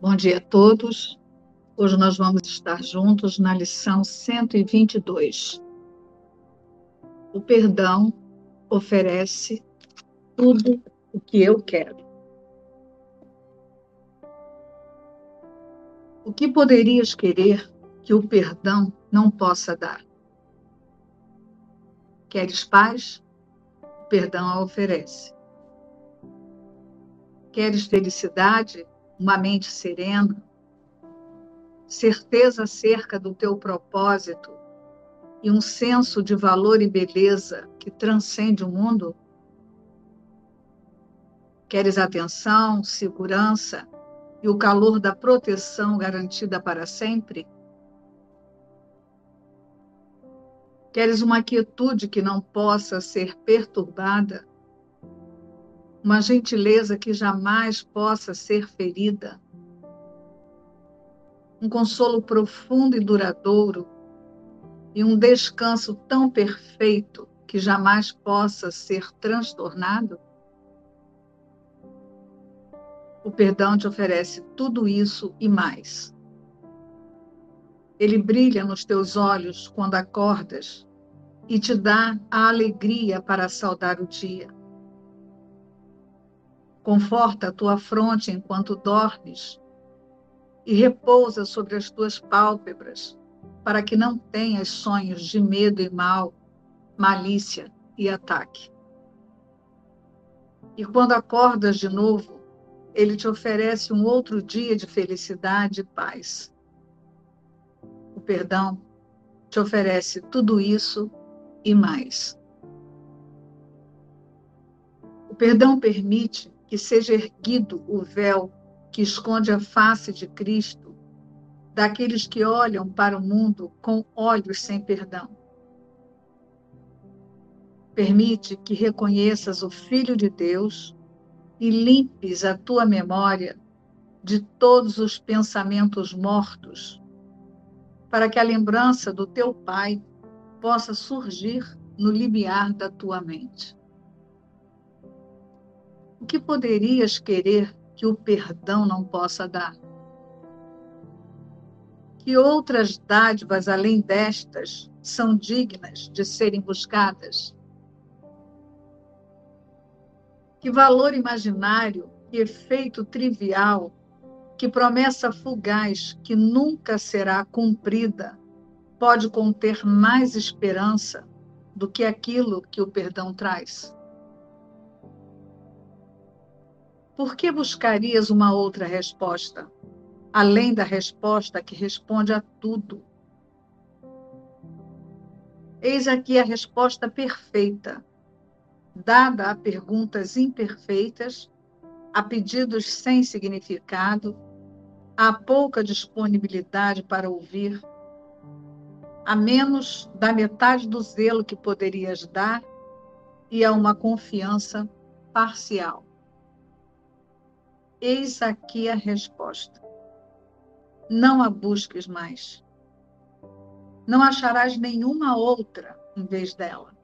Bom dia a todos. Hoje nós vamos estar juntos na lição 122. O perdão oferece tudo o que eu quero. O que poderias querer que o perdão não possa dar? Queres paz? O perdão a oferece. Queres felicidade? Uma mente serena, certeza acerca do teu propósito e um senso de valor e beleza que transcende o mundo? Queres atenção, segurança e o calor da proteção garantida para sempre? Queres uma quietude que não possa ser perturbada? Uma gentileza que jamais possa ser ferida, um consolo profundo e duradouro e um descanso tão perfeito que jamais possa ser transtornado? O perdão te oferece tudo isso e mais. Ele brilha nos teus olhos quando acordas e te dá a alegria para saudar o dia. Conforta a tua fronte enquanto dormes e repousa sobre as tuas pálpebras, para que não tenhas sonhos de medo e mal, malícia e ataque. E quando acordas de novo, ele te oferece um outro dia de felicidade e paz. O perdão te oferece tudo isso e mais. O perdão permite que seja erguido o véu que esconde a face de Cristo, daqueles que olham para o mundo com olhos sem perdão. Permite que reconheças o Filho de Deus e limpes a tua memória de todos os pensamentos mortos, para que a lembrança do teu Pai possa surgir no limiar da tua mente. O que poderias querer que o perdão não possa dar? Que outras dádivas além destas são dignas de serem buscadas? Que valor imaginário, que efeito trivial, que promessa fugaz que nunca será cumprida pode conter mais esperança do que aquilo que o perdão traz? Por que buscarias uma outra resposta, além da resposta que responde a tudo? Eis aqui a resposta perfeita, dada a perguntas imperfeitas, a pedidos sem significado, a pouca disponibilidade para ouvir, a menos da metade do zelo que poderias dar e a uma confiança parcial. Eis aqui a resposta. Não a busques mais. Não acharás nenhuma outra em vez dela.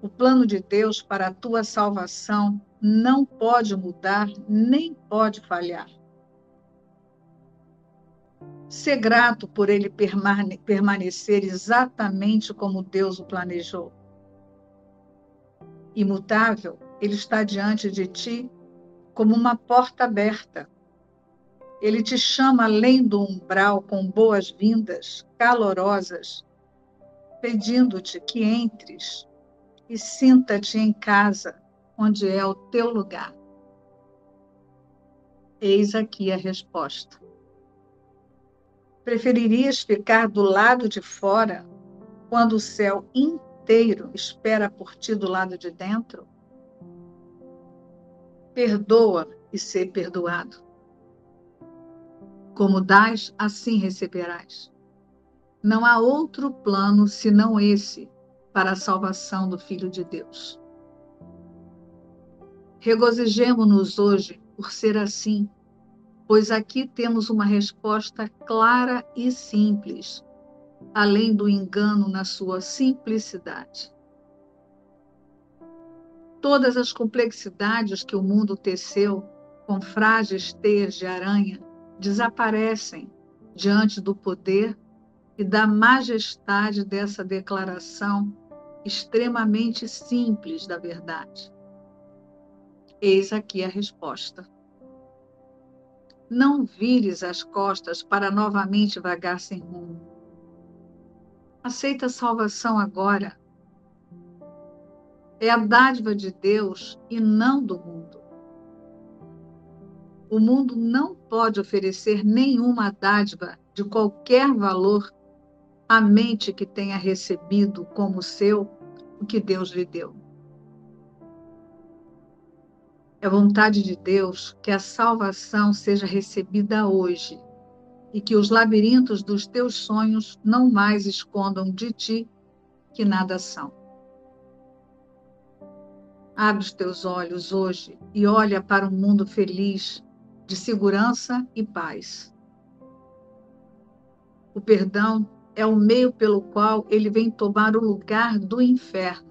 O plano de Deus para a tua salvação não pode mudar nem pode falhar. Ser grato por ele permanecer exatamente como Deus o planejou. Imutável ele está diante de ti como uma porta aberta. Ele te chama além do umbral com boas-vindas calorosas, pedindo-te que entres e sinta-te em casa, onde é o teu lugar. Eis aqui a resposta. Preferirias ficar do lado de fora, quando o céu inteiro espera por ti do lado de dentro? Perdoa e ser perdoado. Como dás, assim receberás. Não há outro plano senão esse para a salvação do Filho de Deus. Regozijemo-nos hoje por ser assim, pois aqui temos uma resposta clara e simples, além do engano na sua simplicidade todas as complexidades que o mundo teceu com frágeis teias de aranha, desaparecem diante do poder e da majestade dessa declaração extremamente simples da verdade. Eis aqui a resposta. Não vires as costas para novamente vagar sem rumo. Aceita a salvação agora. É a dádiva de Deus e não do mundo. O mundo não pode oferecer nenhuma dádiva de qualquer valor à mente que tenha recebido como seu o que Deus lhe deu. É vontade de Deus que a salvação seja recebida hoje e que os labirintos dos teus sonhos não mais escondam de ti que nada são. Abre os teus olhos hoje e olha para um mundo feliz, de segurança e paz. O perdão é o meio pelo qual ele vem tomar o lugar do inferno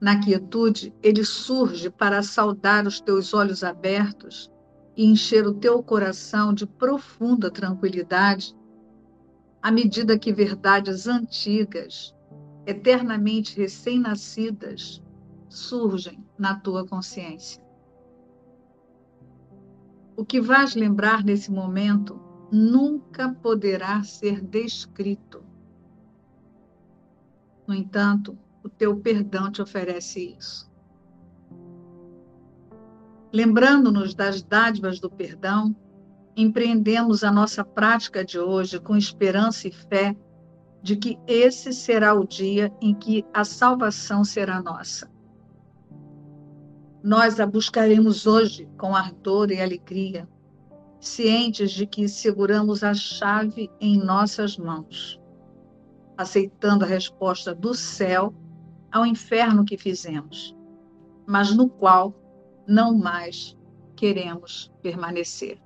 na quietude, ele surge para saudar os teus olhos abertos e encher o teu coração de profunda tranquilidade, à medida que verdades antigas, eternamente recém-nascidas, surgem na tua consciência. O que vais lembrar nesse momento nunca poderá ser descrito. No entanto, o teu perdão te oferece isso. Lembrando-nos das dádivas do perdão, empreendemos a nossa prática de hoje com esperança e fé de que esse será o dia em que a salvação será nossa. Nós a buscaremos hoje com ardor e alegria, cientes de que seguramos a chave em nossas mãos, aceitando a resposta do céu ao inferno que fizemos, mas no qual não mais queremos permanecer.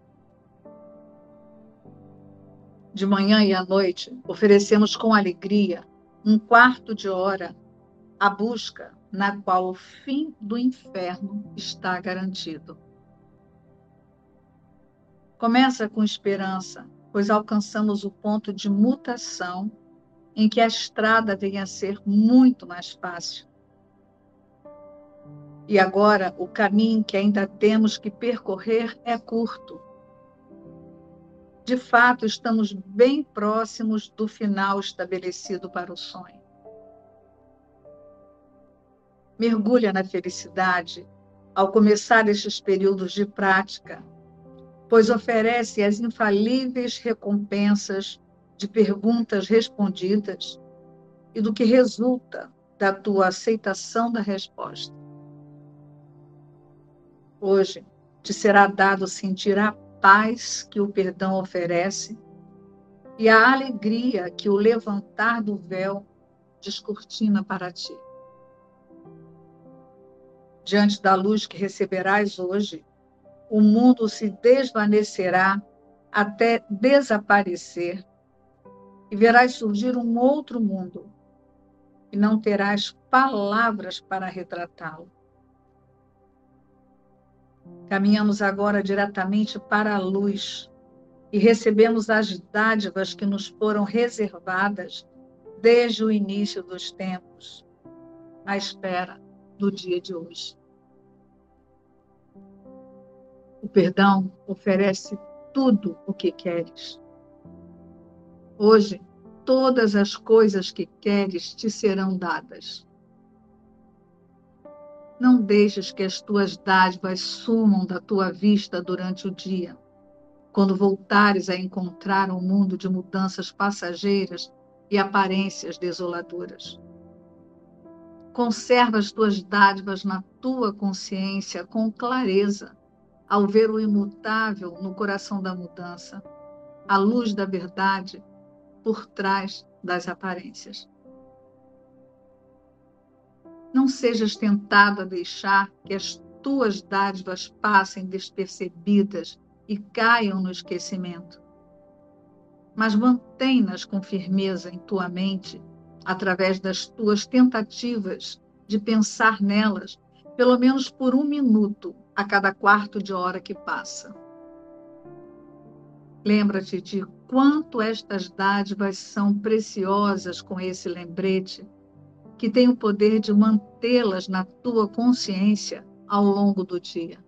De manhã e à noite, oferecemos com alegria um quarto de hora à busca na qual o fim do inferno está garantido. Começa com esperança, pois alcançamos o ponto de mutação em que a estrada venha a ser muito mais fácil. E agora o caminho que ainda temos que percorrer é curto. De fato, estamos bem próximos do final estabelecido para o sonho. Mergulha na felicidade ao começar estes períodos de prática, pois oferece as infalíveis recompensas de perguntas respondidas e do que resulta da tua aceitação da resposta. Hoje te será dado sentir a paz que o perdão oferece e a alegria que o levantar do véu descortina para ti. Diante da luz que receberás hoje, o mundo se desvanecerá até desaparecer e verás surgir um outro mundo, e não terás palavras para retratá-lo. Caminhamos agora diretamente para a luz e recebemos as dádivas que nos foram reservadas desde o início dos tempos, à espera do dia de hoje. O perdão oferece tudo o que queres Hoje, todas as coisas que queres te serão dadas. Não deixes que as tuas dádivas sumam da tua vista durante o dia, quando voltares a encontrar um mundo de mudanças passageiras e aparências desoladoras. Conserva as tuas dádivas na tua consciência com clareza, ao ver o imutável no coração da mudança, a luz da verdade por trás das aparências. Não sejas tentado a deixar que as tuas dádivas passem despercebidas e caiam no esquecimento. Mas mantém-nas com firmeza em tua mente, através das tuas tentativas de pensar nelas pelo menos por um minuto a cada quarto de hora que passa. Lembra-te de quanto estas dádivas são preciosas com esse lembrete, que tem o poder de mantê-las na tua consciência ao longo do dia.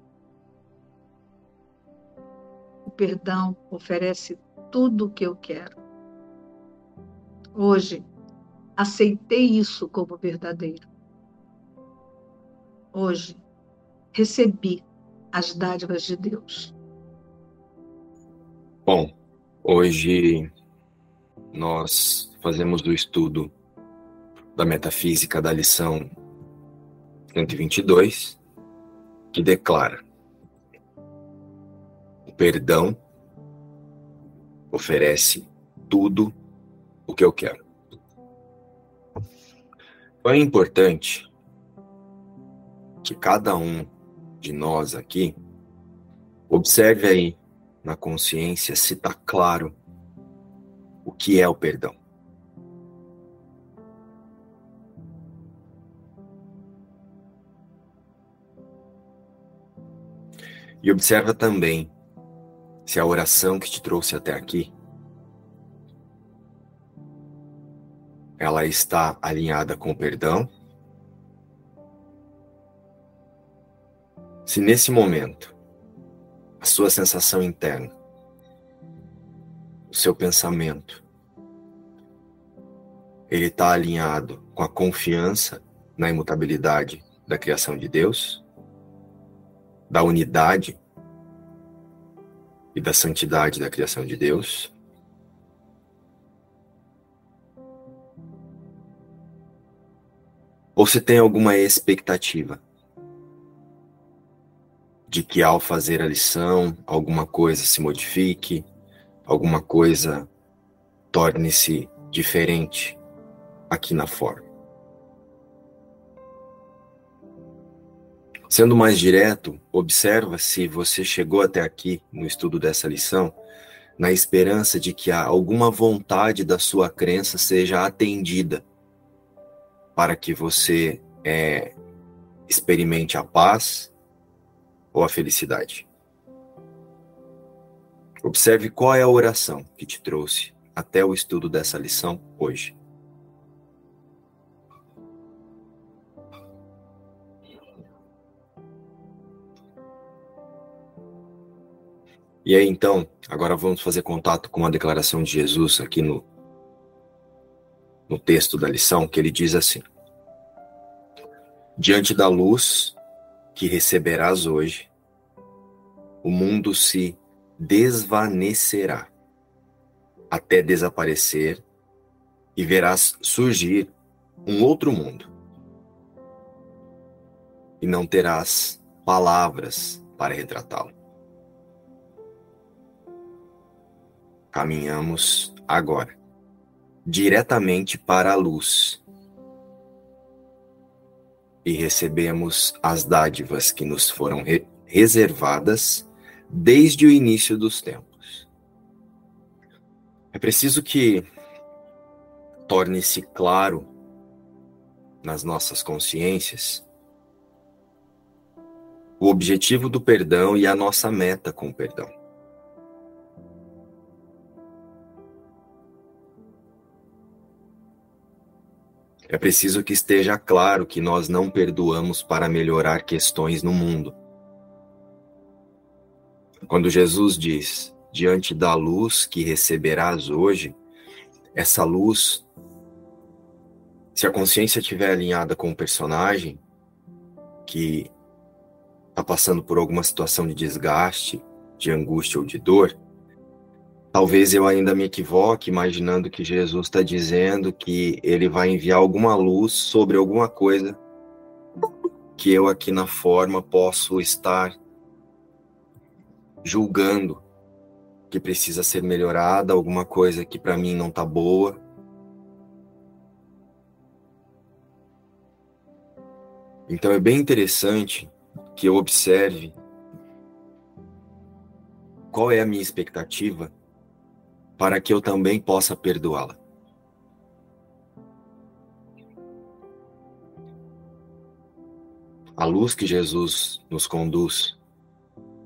O perdão oferece tudo o que eu quero. Hoje, aceitei isso como verdadeiro. Hoje, recebi as dádivas de Deus. Bom, hoje nós fazemos o estudo da metafísica da lição 122, que declara: o perdão oferece tudo o que eu quero. Então é importante que cada um de nós aqui observe aí na consciência se está claro o que é o perdão. E observa também se a oração que te trouxe até aqui ela está alinhada com o perdão. Se nesse momento a sua sensação interna, o seu pensamento, ele está alinhado com a confiança na imutabilidade da criação de Deus, da unidade e da santidade da criação de Deus. Ou se tem alguma expectativa de que ao fazer a lição alguma coisa se modifique, alguma coisa torne-se diferente aqui na forma. Sendo mais direto, observa se você chegou até aqui no estudo dessa lição na esperança de que alguma vontade da sua crença seja atendida para que você é, experimente a paz, ou a felicidade? Observe qual é a oração que te trouxe até o estudo dessa lição hoje. E aí então, agora vamos fazer contato com a declaração de Jesus aqui no, no texto da lição, que ele diz assim: Diante da luz que receberás hoje, o mundo se desvanecerá até desaparecer e verás surgir um outro mundo. E não terás palavras para retratá-lo. Caminhamos agora diretamente para a luz e recebemos as dádivas que nos foram re reservadas desde o início dos tempos. É preciso que torne-se claro nas nossas consciências o objetivo do perdão e a nossa meta com o perdão. É preciso que esteja claro que nós não perdoamos para melhorar questões no mundo. Quando Jesus diz: Diante da luz que receberás hoje, essa luz, se a consciência estiver alinhada com o personagem que está passando por alguma situação de desgaste, de angústia ou de dor, Talvez eu ainda me equivoque imaginando que Jesus está dizendo que ele vai enviar alguma luz sobre alguma coisa que eu aqui na forma posso estar julgando que precisa ser melhorada, alguma coisa que para mim não está boa. Então é bem interessante que eu observe qual é a minha expectativa para que eu também possa perdoá-la. A luz que Jesus nos conduz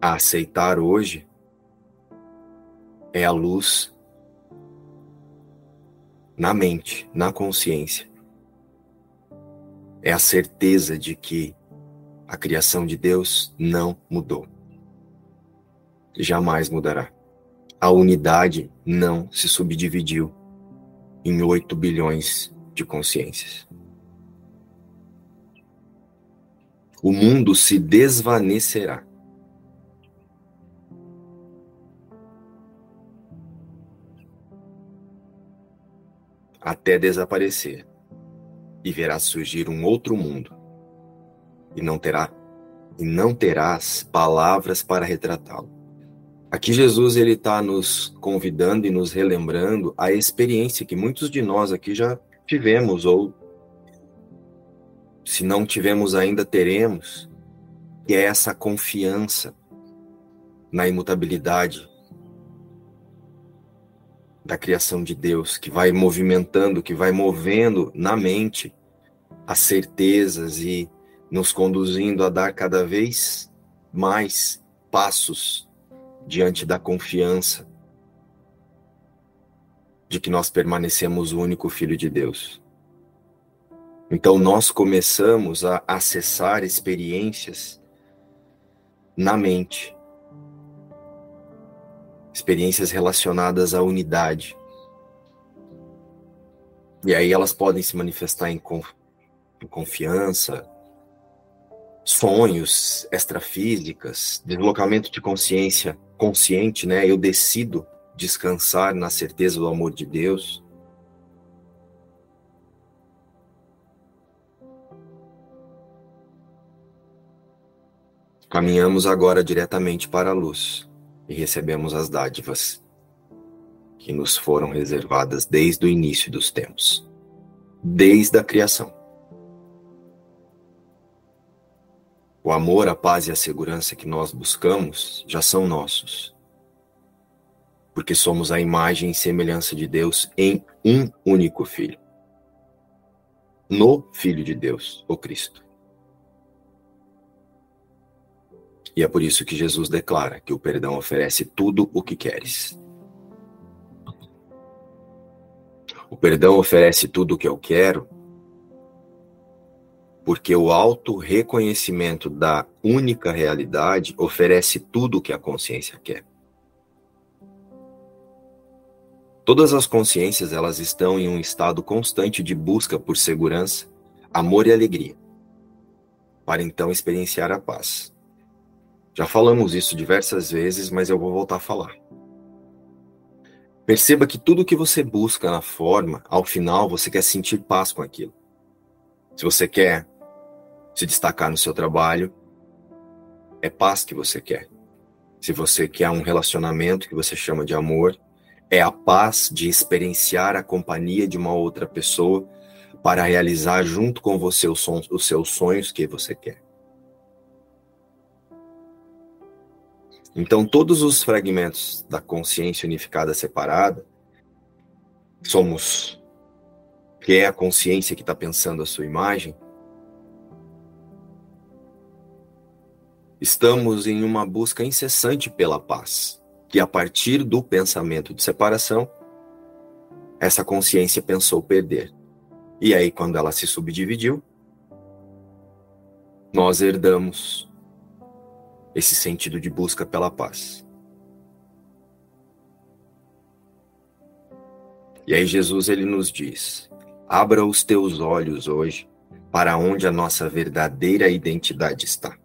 a aceitar hoje é a luz na mente, na consciência. É a certeza de que a criação de Deus não mudou. Jamais mudará. A unidade não se subdividiu em 8 bilhões de consciências. O mundo se desvanecerá. Até desaparecer e verá surgir um outro mundo e não terá e não terás palavras para retratá-lo. Aqui Jesus ele está nos convidando e nos relembrando a experiência que muitos de nós aqui já tivemos ou se não tivemos ainda teremos, que é essa confiança na imutabilidade da criação de Deus, que vai movimentando, que vai movendo na mente as certezas e nos conduzindo a dar cada vez mais passos diante da confiança de que nós permanecemos o único Filho de Deus. Então nós começamos a acessar experiências na mente, experiências relacionadas à unidade. E aí elas podem se manifestar em, confiança, sonhos extrafísicas, deslocamento de consciência consciente, né? Eu decido descansar na certeza do amor de Deus. Caminhamos agora diretamente para a luz e recebemos as dádivas que nos foram reservadas desde o início dos tempos, desde a criação. O amor, a paz e a segurança que nós buscamos já são nossos. Porque somos a imagem e semelhança de Deus em um único Filho. No Filho de Deus, o Cristo. E é por isso que Jesus declara que o perdão oferece tudo o que queres. O perdão oferece tudo o que eu quero porque o auto-reconhecimento da única realidade oferece tudo o que a consciência quer. Todas as consciências elas estão em um estado constante de busca por segurança, amor e alegria, para então experienciar a paz. Já falamos isso diversas vezes, mas eu vou voltar a falar. Perceba que tudo que você busca na forma, ao final você quer sentir paz com aquilo. Se você quer se destacar no seu trabalho, é paz que você quer. Se você quer um relacionamento que você chama de amor, é a paz de experienciar a companhia de uma outra pessoa para realizar junto com você os, os seus sonhos que você quer. Então, todos os fragmentos da consciência unificada separada somos, que é a consciência que está pensando a sua imagem, Estamos em uma busca incessante pela paz, que a partir do pensamento de separação, essa consciência pensou perder. E aí, quando ela se subdividiu, nós herdamos esse sentido de busca pela paz. E aí Jesus ele nos diz: abra os teus olhos hoje para onde a nossa verdadeira identidade está.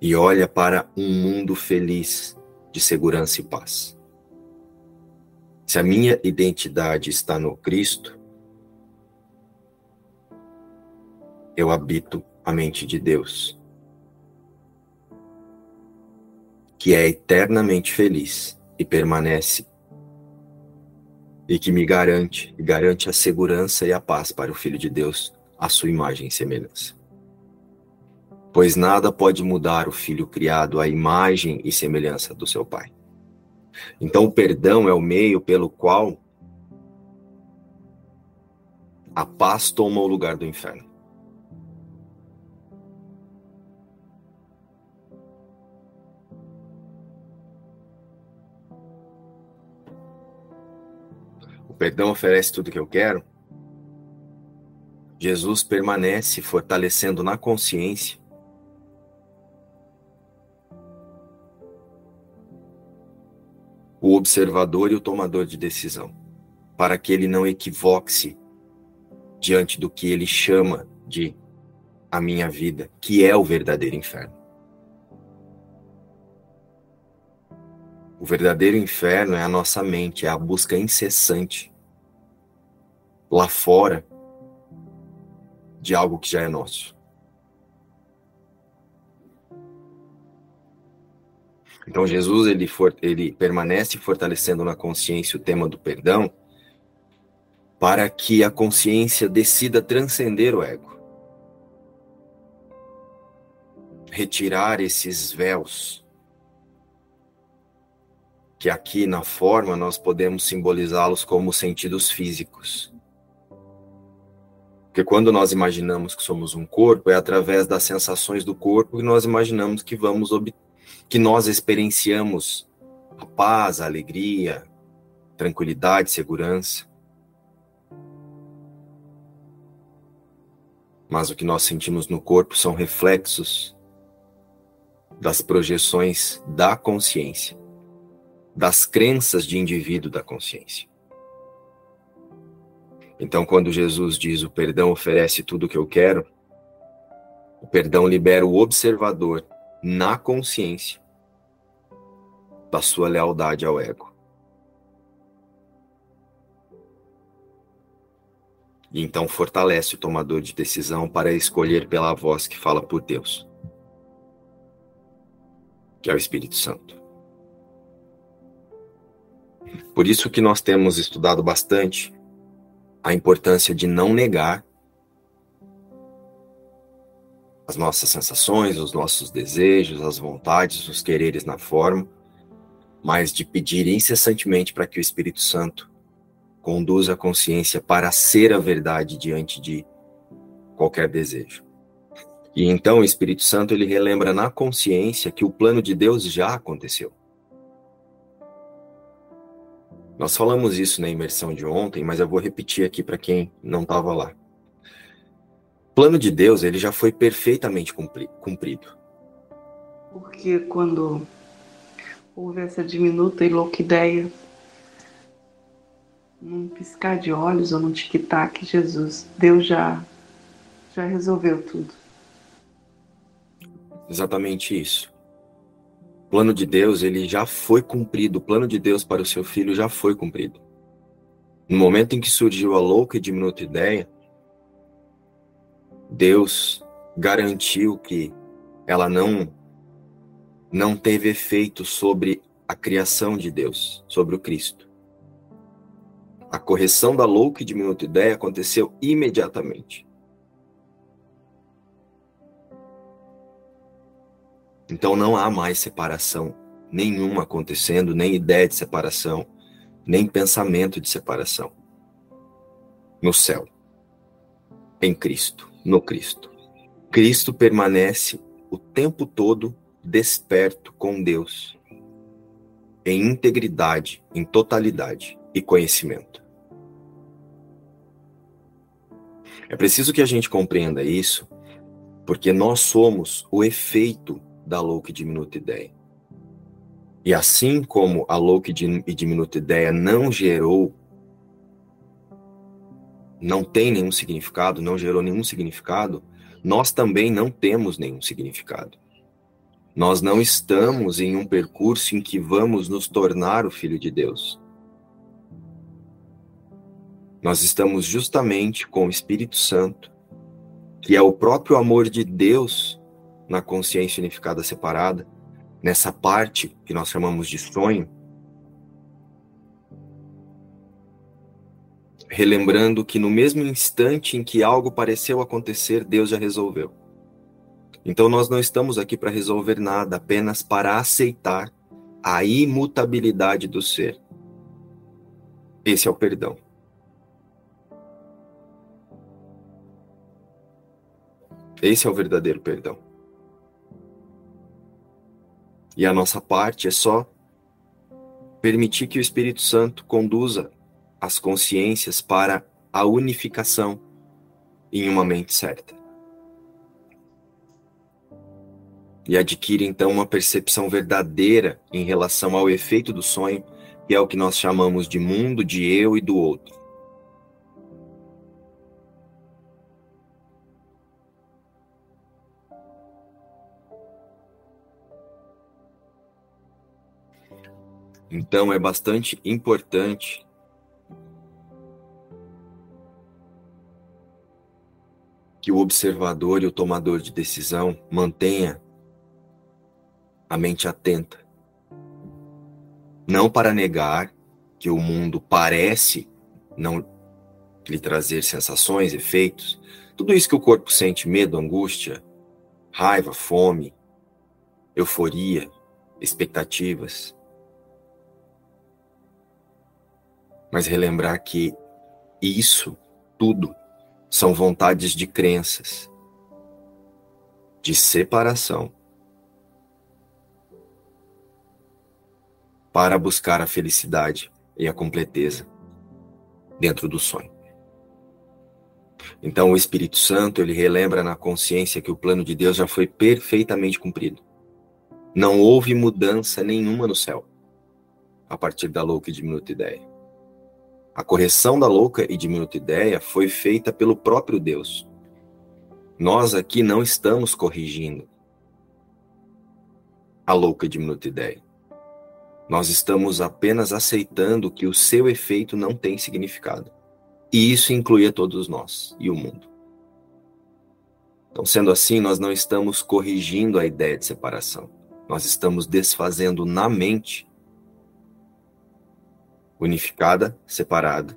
E olha para um mundo feliz de segurança e paz. Se a minha identidade está no Cristo, eu habito a mente de Deus, que é eternamente feliz e permanece e que me garante, garante a segurança e a paz para o Filho de Deus, a sua imagem e semelhança pois nada pode mudar o filho criado à imagem e semelhança do seu pai. Então, o perdão é o meio pelo qual a paz toma o lugar do inferno. O perdão oferece tudo que eu quero. Jesus permanece fortalecendo na consciência o observador e o tomador de decisão, para que ele não equivoque-se diante do que ele chama de a minha vida, que é o verdadeiro inferno. O verdadeiro inferno é a nossa mente, é a busca incessante lá fora de algo que já é nosso. Então Jesus ele, for, ele permanece fortalecendo na consciência o tema do perdão para que a consciência decida transcender o ego. Retirar esses véus que aqui na forma nós podemos simbolizá-los como sentidos físicos. Porque quando nós imaginamos que somos um corpo, é através das sensações do corpo que nós imaginamos que vamos que nós experienciamos a paz, a alegria, tranquilidade, segurança. Mas o que nós sentimos no corpo são reflexos das projeções da consciência, das crenças de indivíduo da consciência. Então, quando Jesus diz o perdão oferece tudo o que eu quero, o perdão libera o observador na consciência da sua lealdade ao ego. E então fortalece o tomador de decisão para escolher pela voz que fala por Deus, que é o Espírito Santo. Por isso que nós temos estudado bastante a importância de não negar as nossas sensações, os nossos desejos, as vontades, os quereres na forma, mas de pedir incessantemente para que o Espírito Santo conduza a consciência para ser a verdade diante de qualquer desejo. E então o Espírito Santo ele relembra na consciência que o plano de Deus já aconteceu. Nós falamos isso na imersão de ontem, mas eu vou repetir aqui para quem não estava lá. Plano de Deus ele já foi perfeitamente cumprido. Porque quando houve essa diminuta e louca ideia, num piscar de olhos ou num tic-tac, Jesus, Deus já, já resolveu tudo. Exatamente isso. O plano de Deus, ele já foi cumprido. O plano de Deus para o seu filho já foi cumprido. No momento em que surgiu a louca e diminuta ideia, Deus garantiu que ela não não teve efeito sobre a criação de Deus, sobre o Cristo. A correção da louca e diminuta ideia aconteceu imediatamente. Então não há mais separação nenhuma acontecendo, nem ideia de separação, nem pensamento de separação. No céu, em Cristo, no Cristo. Cristo permanece o tempo todo desperto com Deus, em integridade, em totalidade e conhecimento. É preciso que a gente compreenda isso, porque nós somos o efeito da louca e diminuta ideia. E assim como a louca e diminuta ideia não gerou, não tem nenhum significado, não gerou nenhum significado, nós também não temos nenhum significado. Nós não estamos em um percurso em que vamos nos tornar o Filho de Deus. Nós estamos justamente com o Espírito Santo, que é o próprio amor de Deus na consciência unificada separada, nessa parte que nós chamamos de sonho, relembrando que no mesmo instante em que algo pareceu acontecer, Deus já resolveu. Então nós não estamos aqui para resolver nada, apenas para aceitar a imutabilidade do ser. Esse é o perdão. Esse é o verdadeiro perdão. E a nossa parte é só permitir que o Espírito Santo conduza as consciências para a unificação em uma mente certa. E adquire então uma percepção verdadeira em relação ao efeito do sonho, que é o que nós chamamos de mundo, de eu e do outro. Então é bastante importante que o observador e o tomador de decisão mantenha a mente atenta. Não para negar que o mundo parece não lhe trazer sensações, efeitos, tudo isso que o corpo sente, medo, angústia, raiva, fome, euforia, expectativas. Mas relembrar que isso tudo são vontades de crenças, de separação, para buscar a felicidade e a completeza dentro do sonho. Então o Espírito Santo, ele relembra na consciência que o plano de Deus já foi perfeitamente cumprido. Não houve mudança nenhuma no céu a partir da louca e diminuta ideia. A correção da louca e diminuta ideia foi feita pelo próprio Deus. Nós aqui não estamos corrigindo a louca e diminuta ideia. Nós estamos apenas aceitando que o seu efeito não tem significado. E isso inclui a todos nós e o mundo. Então, sendo assim, nós não estamos corrigindo a ideia de separação. Nós estamos desfazendo na mente unificada, separada.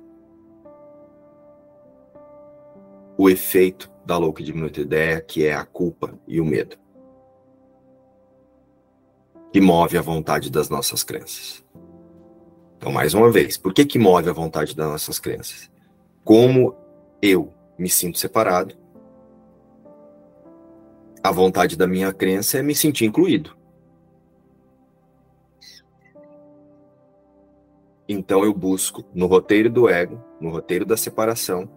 O efeito da louca e diminuta ideia, que é a culpa e o medo, que move a vontade das nossas crenças. Então, mais uma vez, por que que move a vontade das nossas crenças? Como eu me sinto separado, a vontade da minha crença é me sentir incluído. Então eu busco no roteiro do ego, no roteiro da separação,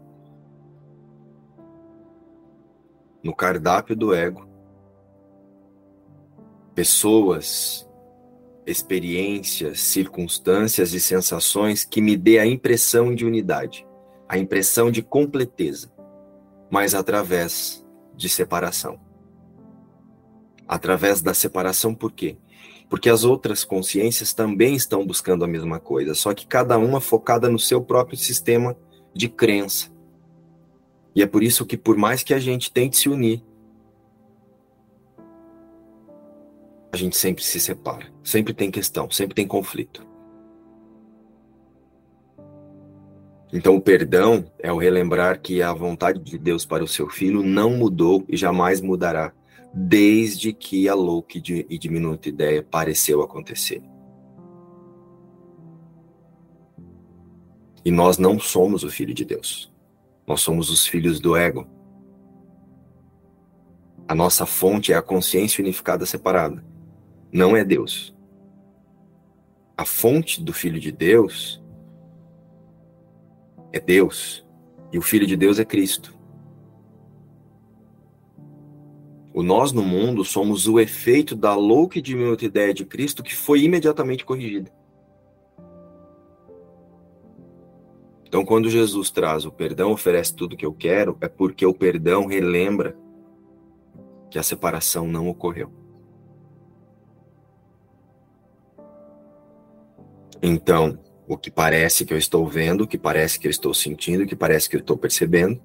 no cardápio do ego, pessoas, experiências, circunstâncias e sensações que me dê a impressão de unidade, a impressão de completeza, mas através de separação. Através da separação, por quê? Porque as outras consciências também estão buscando a mesma coisa, só que cada uma focada no seu próprio sistema de crença. E é por isso que, por mais que a gente tente se unir, a gente sempre se separa. Sempre tem questão, sempre tem conflito. Então, o perdão é o relembrar que a vontade de Deus para o seu filho não mudou e jamais mudará desde que a louca e diminuta ideia pareceu acontecer. E nós não somos o filho de Deus. Nós somos os filhos do ego. A nossa fonte é a consciência unificada separada. Não é Deus. A fonte do filho de Deus é Deus. E o filho de Deus é Cristo. O nós no mundo somos o efeito da louca e diminuta ideia de Cristo que foi imediatamente corrigida. Então, quando Jesus traz o perdão, oferece tudo que eu quero, é porque o perdão relembra que a separação não ocorreu. Então, o que parece que eu estou vendo, o que parece que eu estou sentindo, o que parece que eu estou percebendo,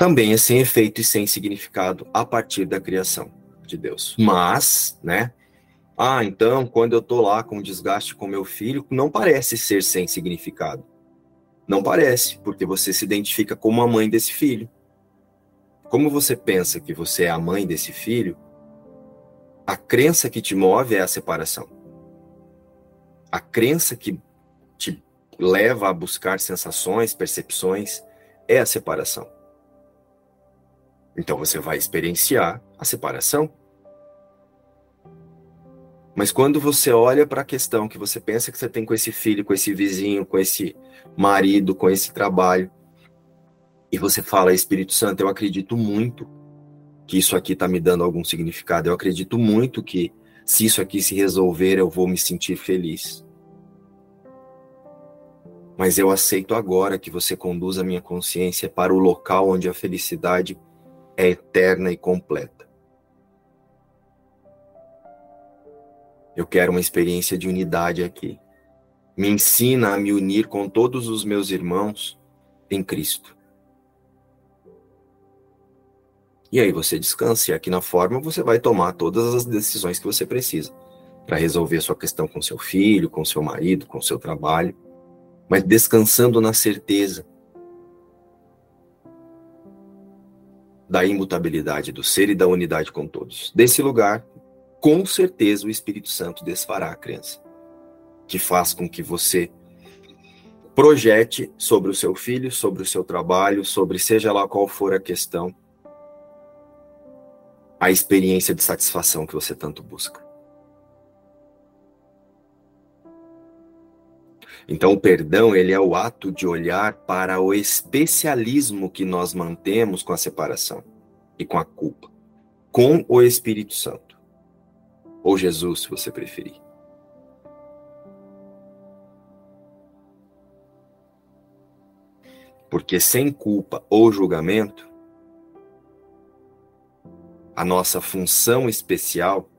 também é sem efeito e sem significado a partir da criação de Deus. Mas, né? Ah, então, quando eu tô lá com desgaste com meu filho, não parece ser sem significado. Não parece, porque você se identifica como a mãe desse filho. Como você pensa que você é a mãe desse filho, a crença que te move é a separação. A crença que te leva a buscar sensações, percepções, é a separação. Então você vai experienciar a separação. Mas quando você olha para a questão que você pensa que você tem com esse filho, com esse vizinho, com esse marido com esse trabalho. E você fala, Espírito Santo, eu acredito muito que isso aqui está me dando algum significado. Eu acredito muito que se isso aqui se resolver, eu vou me sentir feliz. Mas eu aceito agora que você conduza a minha consciência para o local onde a felicidade é eterna e completa. Eu quero uma experiência de unidade aqui. Me ensina a me unir com todos os meus irmãos em Cristo. E aí você descansa, e aqui na forma você vai tomar todas as decisões que você precisa para resolver sua questão com seu filho, com seu marido, com seu trabalho, mas descansando na certeza da imutabilidade do ser e da unidade com todos. Desse lugar, com certeza o Espírito Santo desfará a crença, que faz com que você projete sobre o seu filho, sobre o seu trabalho, sobre seja lá qual for a questão, a experiência de satisfação que você tanto busca. Então, o perdão, ele é o ato de olhar para o especialismo que nós mantemos com a separação e com a culpa, com o Espírito Santo, ou Jesus, se você preferir. Porque sem culpa ou julgamento, a nossa função especial,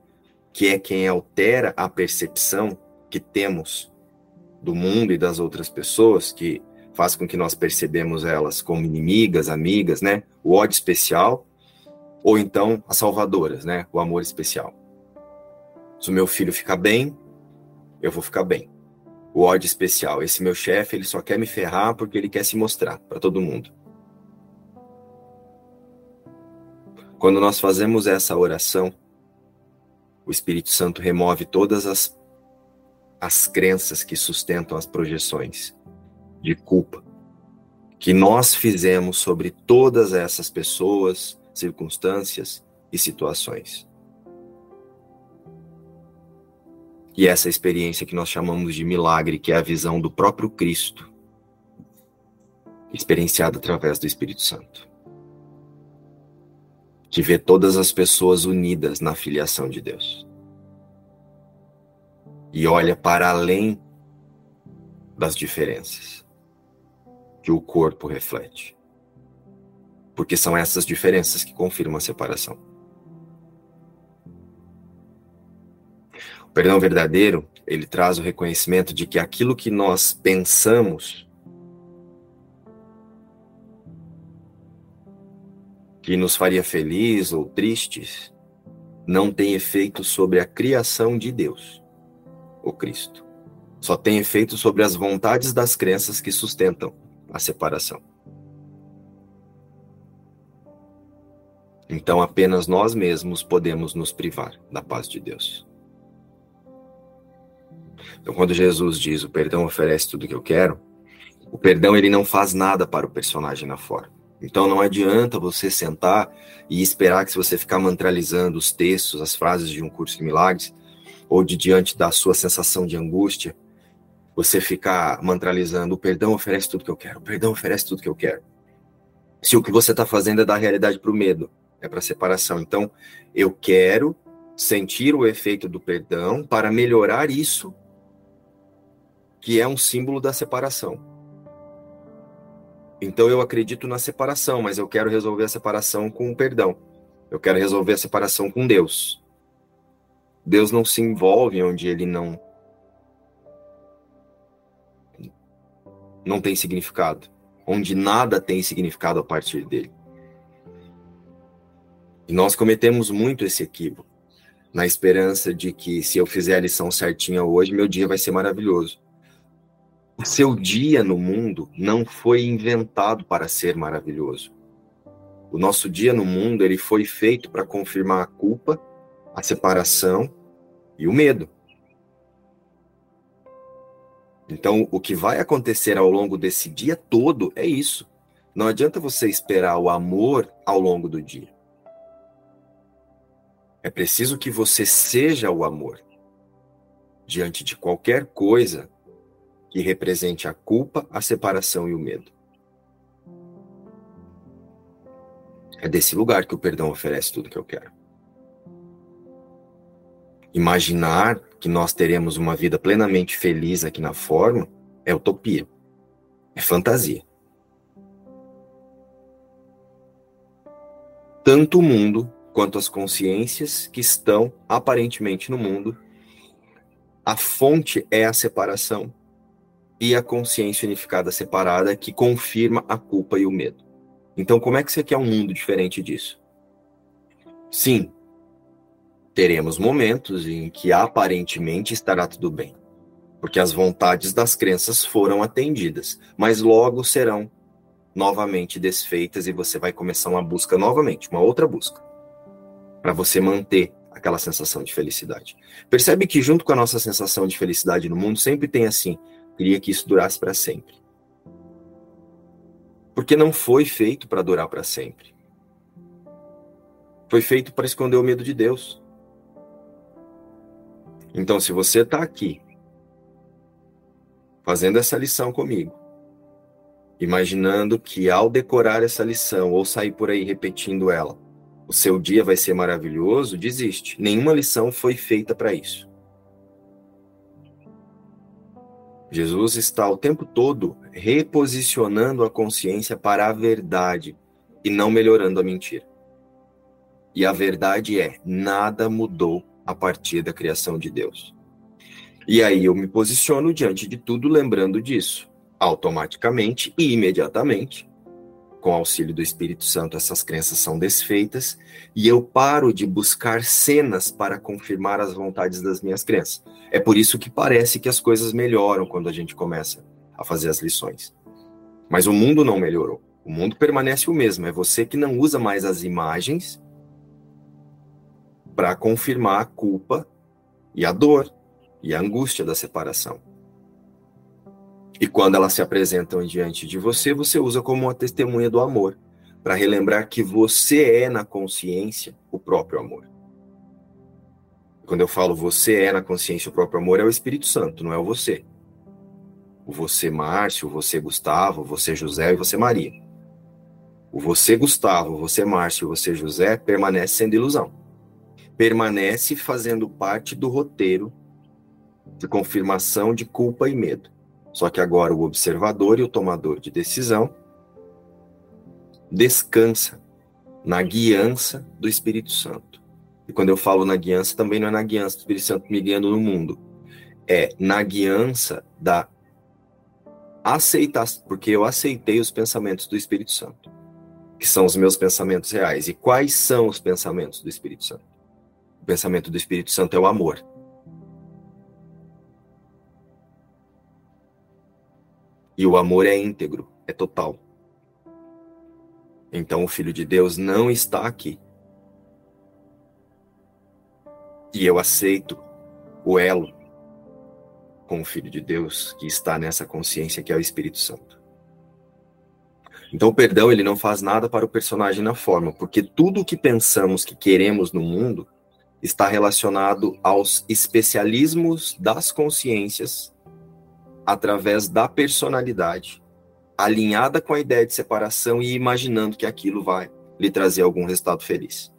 que é quem altera a percepção que temos do mundo e das outras pessoas, que faz com que nós percebemos elas como inimigas, amigas, né? O ódio especial, ou então as salvadoras, né? O amor especial. Se o meu filho ficar bem, eu vou ficar bem. O ódio especial, esse meu chefe, ele só quer me ferrar porque ele quer se mostrar para todo mundo. Quando nós fazemos essa oração, o Espírito Santo remove todas as, as crenças que sustentam as projeções de culpa que nós fizemos sobre todas essas pessoas, circunstâncias e situações. E essa experiência que nós chamamos de milagre, que é a visão do próprio Cristo, experienciada através do Espírito Santo que vê todas as pessoas unidas na filiação de Deus. E olha para além das diferenças que o corpo reflete. Porque são essas diferenças que confirmam a separação. O perdão verdadeiro, ele traz o reconhecimento de que aquilo que nós pensamos que nos faria feliz ou tristes, não tem efeito sobre a criação de Deus, o Cristo. Só tem efeito sobre as vontades das crenças que sustentam a separação. Então apenas nós mesmos podemos nos privar da paz de Deus. Então quando Jesus diz o perdão oferece tudo que eu quero, o perdão ele não faz nada para o personagem na forma. Então não adianta você sentar e esperar que se você ficar mantralizando os textos, as frases de um curso de milagres, ou de diante da sua sensação de angústia, você ficar mantralizando o perdão oferece tudo que eu quero, o perdão oferece tudo que eu quero. Se o que você está fazendo é dar realidade para o medo, é para separação. Então, eu quero sentir o efeito do perdão para melhorar isso, que é um símbolo da separação. Então eu acredito na separação, mas eu quero resolver a separação com o perdão. Eu quero resolver a separação com Deus. Deus não se envolve onde ele não não tem significado, onde nada tem significado a partir dele. E nós cometemos muito esse equívoco, na esperança de que se eu fizer a lição certinha hoje, meu dia vai ser maravilhoso. O seu dia no mundo não foi inventado para ser maravilhoso. O nosso dia no mundo ele foi feito para confirmar a culpa, a separação e o medo. Então, o que vai acontecer ao longo desse dia todo é isso. Não adianta você esperar o amor ao longo do dia. É preciso que você seja o amor. Diante de qualquer coisa que represente a culpa, a separação e o medo. É desse lugar que o perdão oferece tudo que eu quero. Imaginar que nós teremos uma vida plenamente feliz aqui na forma é utopia. É fantasia. Tanto o mundo quanto as consciências que estão aparentemente no mundo, a fonte é a separação e a consciência unificada separada que confirma a culpa e o medo. Então, como é que você quer um mundo diferente disso? Sim, teremos momentos em que aparentemente estará tudo bem, porque as vontades das crenças foram atendidas, mas logo serão novamente desfeitas e você vai começar uma busca novamente, uma outra busca, para você manter aquela sensação de felicidade. Percebe que junto com a nossa sensação de felicidade no mundo sempre tem assim, queria que isso durasse para sempre. Porque não foi feito para durar para sempre. Foi feito para esconder o medo de Deus. Então, se você está aqui, fazendo essa lição comigo, imaginando que ao decorar essa lição ou sair por aí repetindo ela, o seu dia vai ser maravilhoso, desiste. Nenhuma lição foi feita para isso. Jesus está o tempo todo reposicionando a consciência para a verdade e não melhorando a mentira. E a verdade é: nada mudou a partir da criação de Deus. E aí eu me posiciono diante de tudo lembrando disso. Automaticamente e imediatamente, com auxílio do Espírito Santo, essas crenças são desfeitas e eu paro de buscar cenas para confirmar as vontades das minhas crenças. É por isso que parece que as coisas melhoram quando a gente começa a fazer as lições. Mas o mundo não melhorou. O mundo permanece o mesmo. É você que não usa mais as imagens para confirmar a culpa e a dor e a angústia da separação. E quando elas se apresentam diante de você, você usa como uma testemunha do amor, para relembrar que você é na consciência o próprio amor. Quando eu falo você é na consciência o próprio amor, é o Espírito Santo, não é o você. O você Márcio, o você Gustavo, o você José e você Maria. O você Gustavo, o você Márcio, o você José permanece sendo ilusão permanece fazendo parte do roteiro de confirmação de culpa e medo. Só que agora o observador e o tomador de decisão descansa na guiança do Espírito Santo. E quando eu falo na guiança, também não é na guiança do Espírito Santo me guiando no mundo. É na guiança da aceitação, porque eu aceitei os pensamentos do Espírito Santo, que são os meus pensamentos reais. E quais são os pensamentos do Espírito Santo? O pensamento do Espírito Santo é o amor. E o amor é íntegro, é total. Então o Filho de Deus não está aqui. E eu aceito o elo com o Filho de Deus que está nessa consciência que é o Espírito Santo. Então o perdão ele não faz nada para o personagem na forma, porque tudo o que pensamos que queremos no mundo está relacionado aos especialismos das consciências através da personalidade, alinhada com a ideia de separação e imaginando que aquilo vai lhe trazer algum resultado feliz.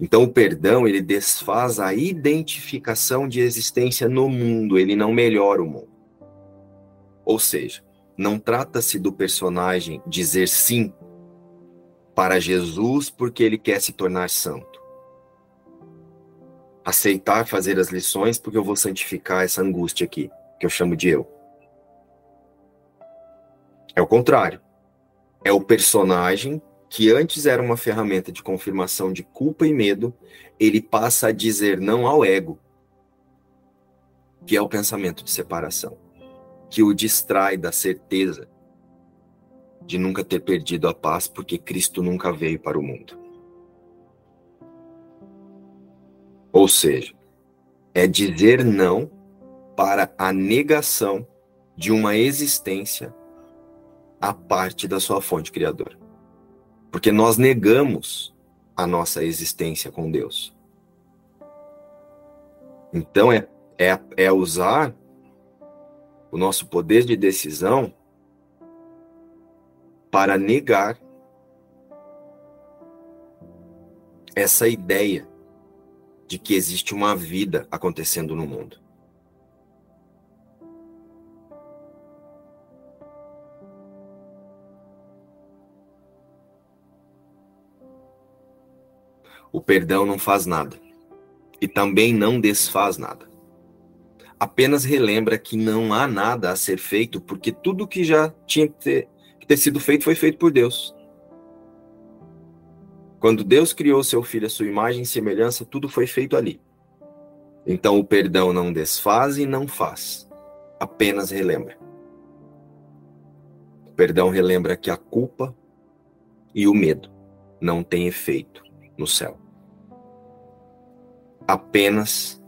Então o perdão, ele desfaz a identificação de existência no mundo, ele não melhora o mundo. Ou seja, não trata-se do personagem dizer sim para Jesus porque ele quer se tornar santo aceitar fazer as lições porque eu vou santificar essa angústia aqui, que eu chamo de eu. É o contrário. É o personagem que antes era uma ferramenta de confirmação de culpa e medo, ele passa a dizer não ao ego, que é o pensamento de separação, que o distrai da certeza de nunca ter perdido a paz porque Cristo nunca veio para o mundo. Ou seja, é dizer não para a negação de uma existência à parte da sua fonte criadora. Porque nós negamos a nossa existência com Deus. Então é, é, é usar o nosso poder de decisão para negar essa ideia de que existe uma vida acontecendo no mundo. O perdão não faz nada e também não desfaz nada. Apenas relembra que não há nada a ser feito porque tudo que já tinha que ter, que ter sido feito foi feito por Deus. Quando Deus criou seu filho à sua imagem e semelhança, tudo foi feito ali. Então o perdão não desfaz e não faz, apenas relembra. O perdão relembra que a culpa e o medo não têm efeito no céu. Apenas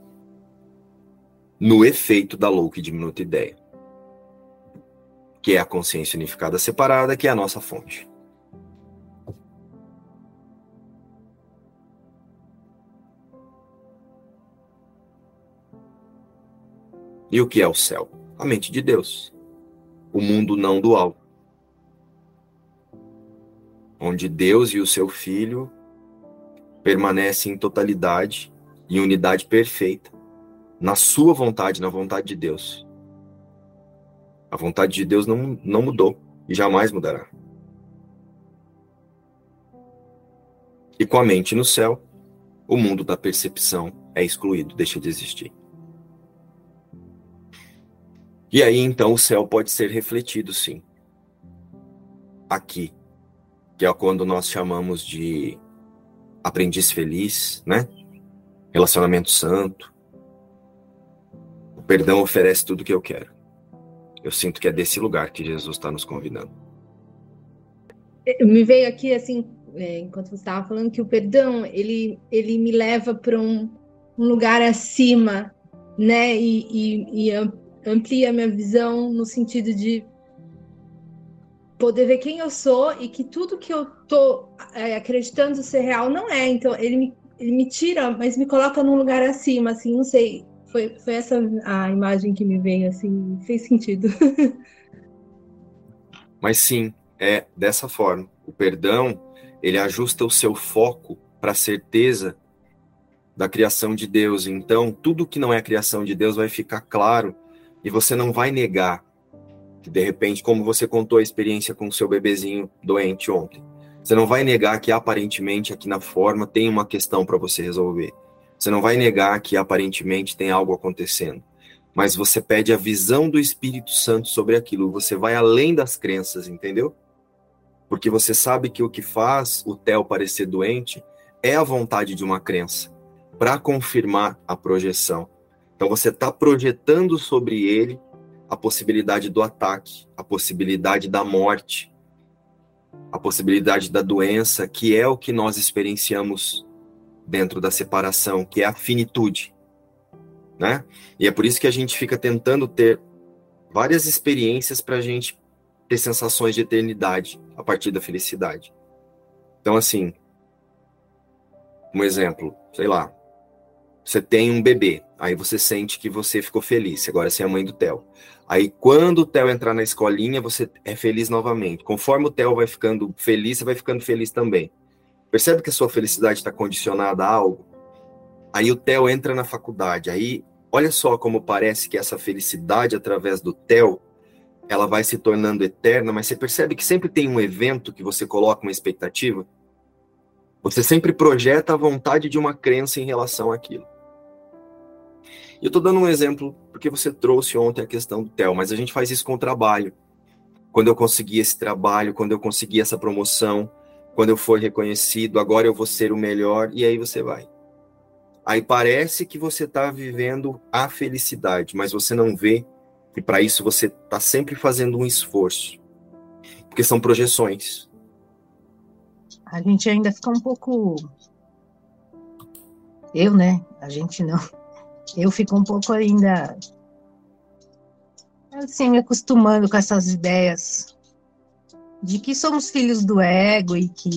no efeito da louca e diminuta ideia, que é a consciência unificada separada, que é a nossa fonte. E o que é o céu? A mente de Deus. O mundo não dual. Onde Deus e o seu Filho permanecem em totalidade e unidade perfeita, na sua vontade, na vontade de Deus. A vontade de Deus não, não mudou e jamais mudará. E com a mente no céu, o mundo da percepção é excluído, deixa de existir. E aí então o céu pode ser refletido, sim. Aqui, que é quando nós chamamos de aprendiz feliz, né? Relacionamento santo. O perdão oferece tudo o que eu quero. Eu sinto que é desse lugar que Jesus está nos convidando. Me veio aqui assim, é, enquanto você estava falando, que o perdão ele, ele me leva para um, um, lugar acima, né? E, e, e amplia minha visão no sentido de poder ver quem eu sou e que tudo que eu tô é, acreditando ser real não é. Então ele me, ele me tira, mas me coloca num lugar acima, assim, não sei. Foi, foi essa a imagem que me veio, assim, fez sentido. mas sim, é dessa forma. O perdão, ele ajusta o seu foco para a certeza da criação de Deus. Então, tudo que não é a criação de Deus vai ficar claro e você não vai negar que, de repente, como você contou a experiência com o seu bebezinho doente ontem, você não vai negar que aparentemente aqui na forma tem uma questão para você resolver. Você não vai negar que aparentemente tem algo acontecendo. Mas você pede a visão do Espírito Santo sobre aquilo. Você vai além das crenças, entendeu? Porque você sabe que o que faz o Theo parecer doente é a vontade de uma crença para confirmar a projeção. Então você está projetando sobre ele a possibilidade do ataque, a possibilidade da morte, a possibilidade da doença, que é o que nós experienciamos dentro da separação, que é a finitude, né? E é por isso que a gente fica tentando ter várias experiências para a gente ter sensações de eternidade a partir da felicidade. Então, assim, um exemplo, sei lá, você tem um bebê, aí você sente que você ficou feliz, agora você é a mãe do Theo. Aí quando o Theo entrar na escolinha, você é feliz novamente. Conforme o Theo vai ficando feliz, você vai ficando feliz também. Percebe que a sua felicidade está condicionada a algo? Aí o Theo entra na faculdade, aí olha só como parece que essa felicidade através do Theo, ela vai se tornando eterna, mas você percebe que sempre tem um evento que você coloca uma expectativa? Você sempre projeta a vontade de uma crença em relação àquilo. Eu estou dando um exemplo porque você trouxe ontem a questão do TEL, mas a gente faz isso com o trabalho. Quando eu consegui esse trabalho, quando eu consegui essa promoção, quando eu for reconhecido, agora eu vou ser o melhor, e aí você vai. Aí parece que você está vivendo a felicidade, mas você não vê, e para isso você está sempre fazendo um esforço. Porque são projeções. A gente ainda fica um pouco. Eu, né? A gente não eu fico um pouco ainda assim me acostumando com essas ideias de que somos filhos do ego e que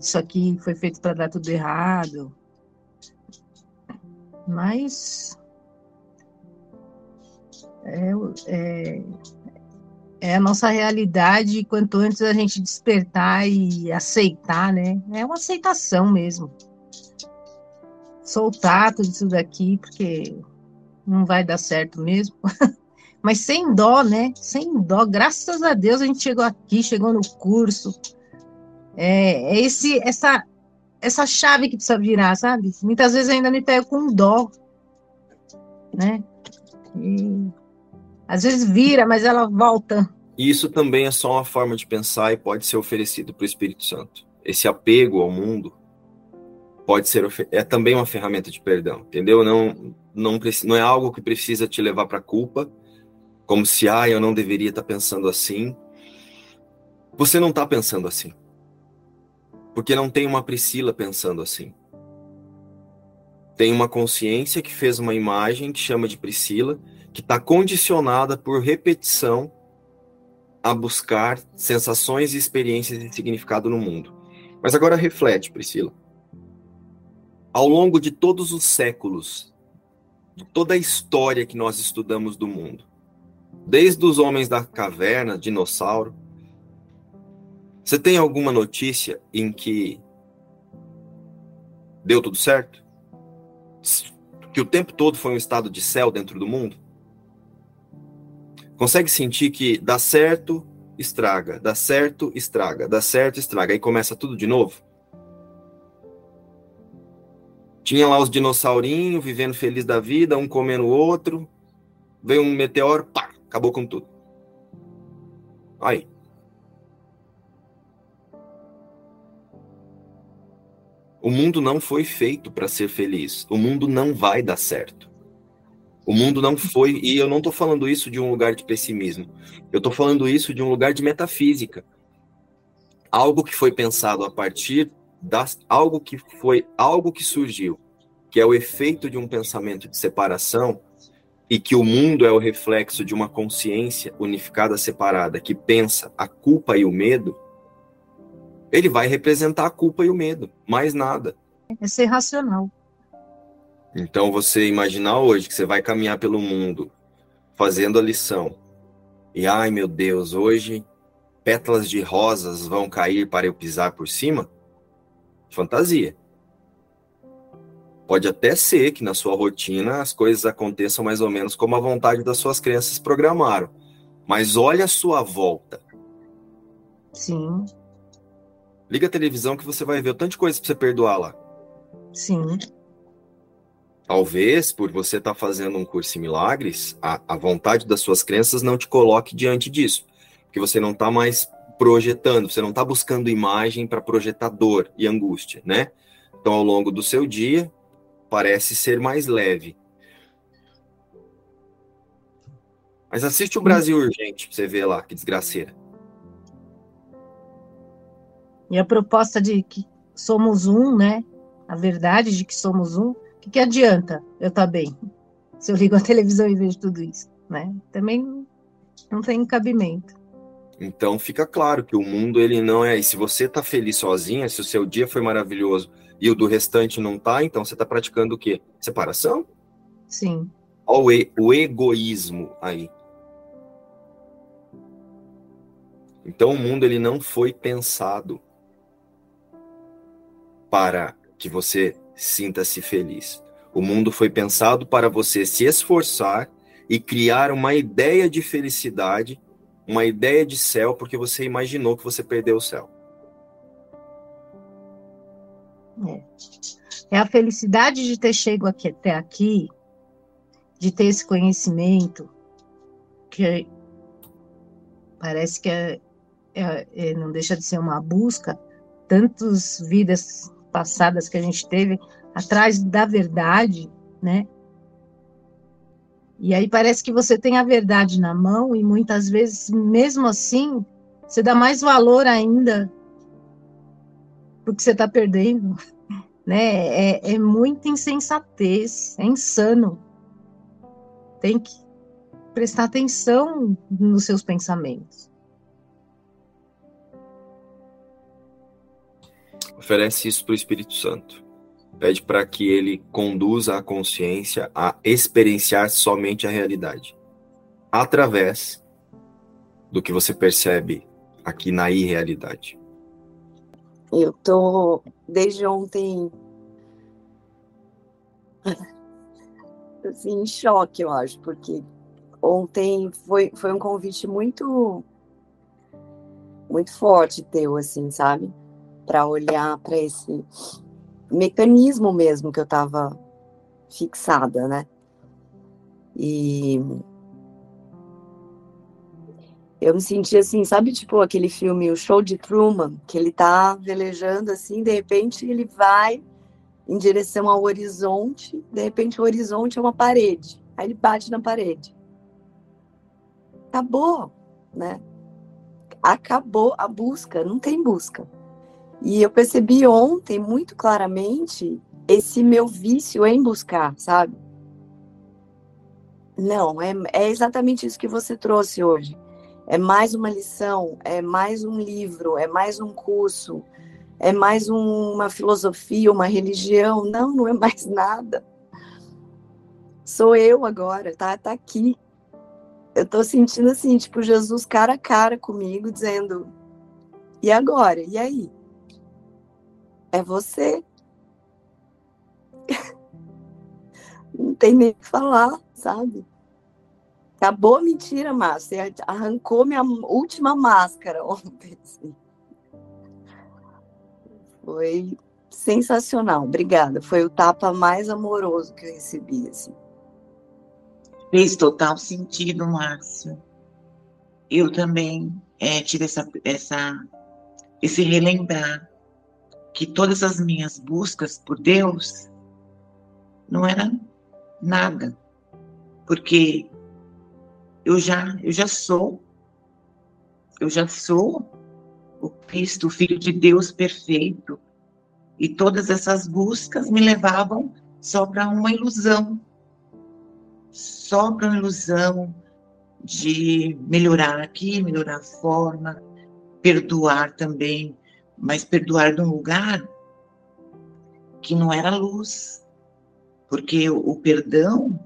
isso aqui foi feito para dar tudo errado. Mas é, é, é a nossa realidade. Quanto antes a gente despertar e aceitar, né? É uma aceitação mesmo. Soltar tudo isso daqui, porque não vai dar certo mesmo. Mas sem dó, né? Sem dó. Graças a Deus a gente chegou aqui, chegou no curso. É, é esse, essa, essa chave que precisa virar, sabe? Muitas vezes ainda me pego com dó, né? E às vezes vira, mas ela volta. Isso também é só uma forma de pensar e pode ser oferecido para o Espírito Santo. Esse apego ao mundo pode ser é também uma ferramenta de perdão, entendeu? Não não não é algo que precisa te levar para culpa, como se ah, eu não deveria estar tá pensando assim. Você não está pensando assim. Porque não tem uma Priscila pensando assim. Tem uma consciência que fez uma imagem que chama de Priscila que está condicionada por repetição a buscar sensações e experiências de significado no mundo. Mas agora reflete, Priscila. Ao longo de todos os séculos, de toda a história que nós estudamos do mundo, desde os homens da caverna, dinossauro, você tem alguma notícia em que deu tudo certo? Que o tempo todo foi um estado de céu dentro do mundo? Consegue sentir que dá certo, estraga, dá certo, estraga, dá certo, estraga, aí começa tudo de novo? Tinha lá os dinossaurinhos vivendo feliz da vida, um comendo o outro, veio um meteoro, pá, acabou com tudo. Aí. O mundo não foi feito para ser feliz. O mundo não vai dar certo. O mundo não foi, e eu não estou falando isso de um lugar de pessimismo, eu estou falando isso de um lugar de metafísica. Algo que foi pensado a partir das algo que foi algo que surgiu, que é o efeito de um pensamento de separação e que o mundo é o reflexo de uma consciência unificada separada que pensa a culpa e o medo, ele vai representar a culpa e o medo, mais nada. É ser racional. Então você imaginar hoje que você vai caminhar pelo mundo fazendo a lição e ai meu Deus, hoje pétalas de rosas vão cair para eu pisar por cima? Fantasia. Pode até ser que na sua rotina as coisas aconteçam mais ou menos como a vontade das suas crenças programaram. Mas olha a sua volta. Sim. Liga a televisão que você vai ver o tanto de coisa para você perdoar lá. Sim. Talvez, por você estar tá fazendo um curso em milagres, a, a vontade das suas crenças não te coloque diante disso. Porque você não está mais projetando, você não está buscando imagem para projetar dor e angústia, né? Então, ao longo do seu dia, parece ser mais leve. Mas assiste o Brasil Urgente pra você ver lá, que desgraceira. E a proposta de que somos um, né? A verdade de que somos um, que, que adianta eu estar tá bem se eu ligo a televisão e vejo tudo isso, né? Também não tem cabimento. Então fica claro que o mundo ele não é. E se você está feliz sozinha, se o seu dia foi maravilhoso e o do restante não tá, então você está praticando o quê? Separação? Sim. Olha o, o egoísmo aí. Então o mundo ele não foi pensado para que você sinta-se feliz. O mundo foi pensado para você se esforçar e criar uma ideia de felicidade, uma ideia de céu, porque você imaginou que você perdeu o céu. É. é a felicidade de ter chegado aqui, até aqui, de ter esse conhecimento, que parece que é, é, é, não deixa de ser uma busca, tantas vidas passadas que a gente teve atrás da verdade, né? E aí parece que você tem a verdade na mão e muitas vezes, mesmo assim, você dá mais valor ainda do que você está perdendo, né? É, é muita insensatez, é insano. Tem que prestar atenção nos seus pensamentos. oferece isso para o Espírito Santo. Pede para que ele conduza a consciência a experienciar somente a realidade. através do que você percebe aqui na irrealidade? Eu tô desde ontem assim, em choque, eu acho, porque ontem foi, foi um convite muito muito forte teu, assim, sabe? Para olhar para esse mecanismo mesmo que eu tava fixada, né? E eu me senti assim, sabe, tipo aquele filme O Show de Truman, que ele tá velejando assim, de repente ele vai em direção ao horizonte, de repente o horizonte é uma parede, aí ele bate na parede. Acabou, né? Acabou a busca, não tem busca. E eu percebi ontem muito claramente esse meu vício em buscar, sabe? Não, é, é exatamente isso que você trouxe hoje é mais uma lição, é mais um livro, é mais um curso, é mais um, uma filosofia, uma religião. Não, não é mais nada. Sou eu agora, tá? Tá aqui. Eu tô sentindo assim, tipo, Jesus cara a cara comigo, dizendo: e agora? E aí? É você. não tem nem o que falar, sabe? Acabou a mentira, Márcia. Você arrancou minha última máscara ontem. Assim. Foi sensacional. Obrigada. Foi o tapa mais amoroso que eu recebi. Assim. Fez total sentido, Márcio. Eu também é, tive essa, essa, esse relembrar que todas as minhas buscas por Deus não eram nada. Porque eu já, eu já sou, eu já sou o Cristo, o Filho de Deus perfeito. E todas essas buscas me levavam só para uma ilusão, só para uma ilusão de melhorar aqui, melhorar a forma, perdoar também, mas perdoar de um lugar que não era luz, porque o, perdão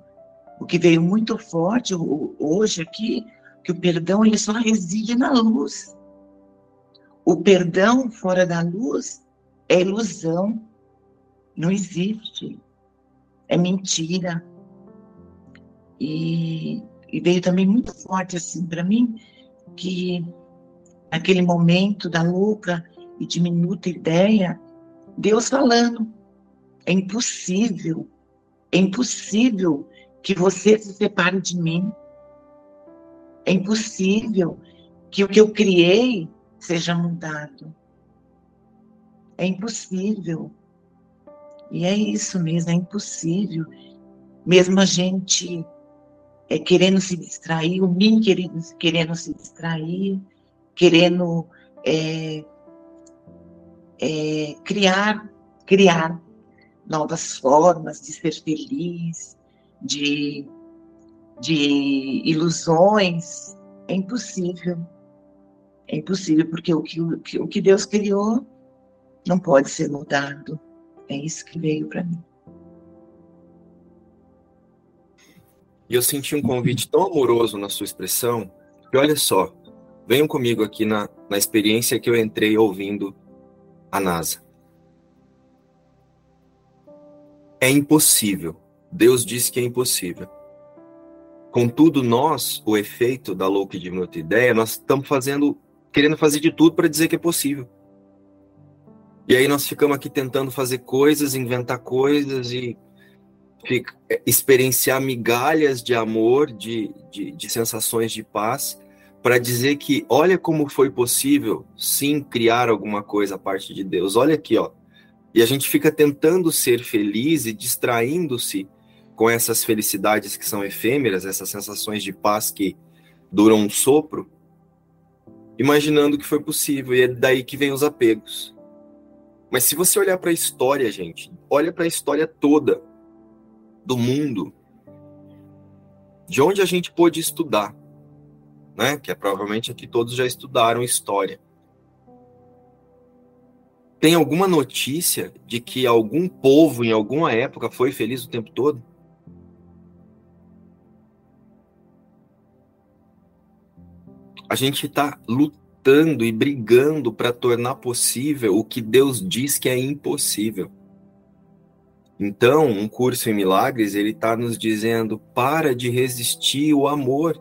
o que veio muito forte hoje aqui, que o perdão ele só reside na luz. O perdão fora da luz é ilusão, não existe, é mentira. E, e veio também muito forte assim para mim que naquele momento da louca e diminuta ideia, Deus falando, é impossível, é impossível que você se separe de mim. É impossível que o que eu criei seja mudado. É impossível. E é isso mesmo, é impossível. Mesmo a gente é, querendo se distrair, o mim querendo, querendo se distrair, querendo é, é, criar, criar novas formas de ser feliz, de, de ilusões, é impossível. É impossível, porque o que, o que Deus criou não pode ser mudado. É isso que veio para mim. E eu senti um convite tão amoroso na sua expressão, que olha só, venham comigo aqui na, na experiência que eu entrei ouvindo a NASA. É impossível Deus disse que é impossível. Contudo, nós, o efeito da louca e diminuta ideia, nós estamos fazendo, querendo fazer de tudo para dizer que é possível. E aí nós ficamos aqui tentando fazer coisas, inventar coisas e fica, é, experienciar migalhas de amor, de, de, de sensações de paz, para dizer que olha como foi possível, sim, criar alguma coisa a parte de Deus. Olha aqui, ó. E a gente fica tentando ser feliz e distraindo-se com essas felicidades que são efêmeras, essas sensações de paz que duram um sopro, imaginando que foi possível, e é daí que vem os apegos. Mas se você olhar para a história, gente, olha para a história toda do mundo, de onde a gente pôde estudar, né? Que é provavelmente aqui todos já estudaram história. Tem alguma notícia de que algum povo em alguma época foi feliz o tempo todo? a gente está lutando e brigando para tornar possível o que Deus diz que é impossível. Então, um curso em milagres, ele está nos dizendo: para de resistir o amor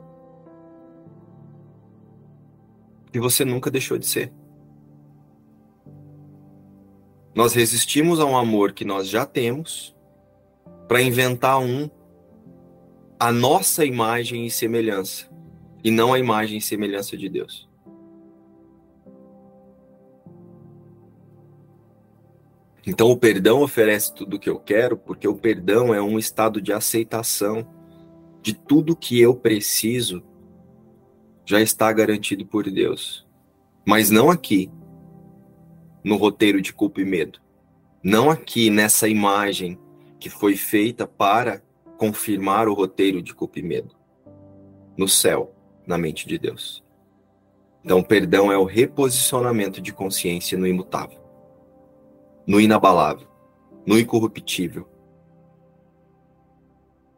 que você nunca deixou de ser. Nós resistimos a um amor que nós já temos para inventar um a nossa imagem e semelhança e não a imagem e semelhança de Deus. Então o perdão oferece tudo o que eu quero, porque o perdão é um estado de aceitação de tudo que eu preciso já está garantido por Deus. Mas não aqui, no roteiro de culpa e medo. Não aqui nessa imagem que foi feita para confirmar o roteiro de culpa e medo. No céu, na mente de Deus. Então, perdão é o reposicionamento de consciência no imutável, no inabalável, no incorruptível,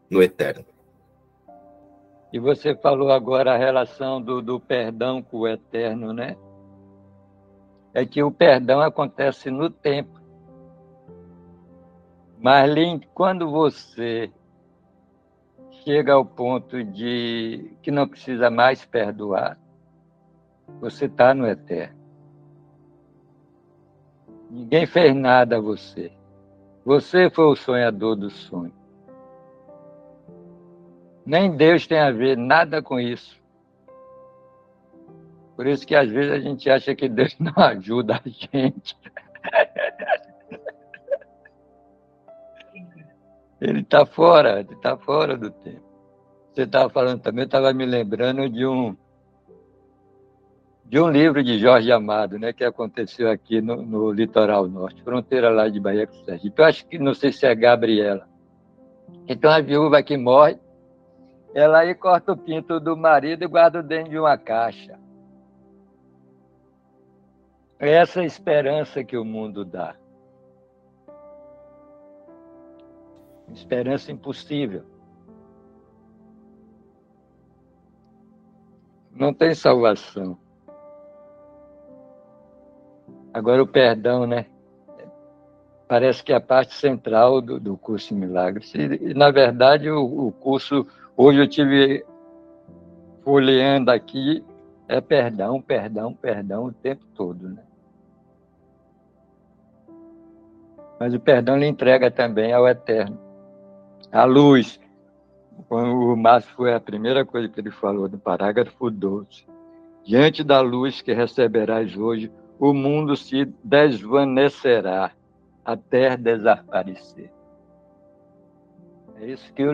no eterno. E você falou agora a relação do, do perdão com o eterno, né? é que o perdão acontece no tempo. Marlene, quando você chega ao ponto de que não precisa mais perdoar, você está no eterno. Ninguém fez nada a você. Você foi o sonhador do sonho. Nem Deus tem a ver nada com isso. Por isso que às vezes a gente acha que Deus não ajuda a gente. Ele está fora, ele está fora do tempo. Você estava falando também, estava me lembrando de um de um livro de Jorge Amado, né, que aconteceu aqui no, no litoral norte, fronteira lá de Bahia com Sergipe. Eu acho que não sei se é Gabriela. Então a viúva que morre, ela aí corta o pinto do marido e guarda dentro de uma caixa. É essa esperança que o mundo dá. Esperança impossível. Não tem salvação. Agora o perdão, né? Parece que é a parte central do, do curso em Milagres. E, e na verdade, o, o curso, hoje eu tive folheando aqui, é perdão, perdão, perdão o tempo todo, né? mas o perdão lhe entrega também ao eterno. A luz. O Márcio foi a primeira coisa que ele falou no parágrafo 12. Diante da luz que receberás hoje, o mundo se desvanecerá até desaparecer. É isso que o,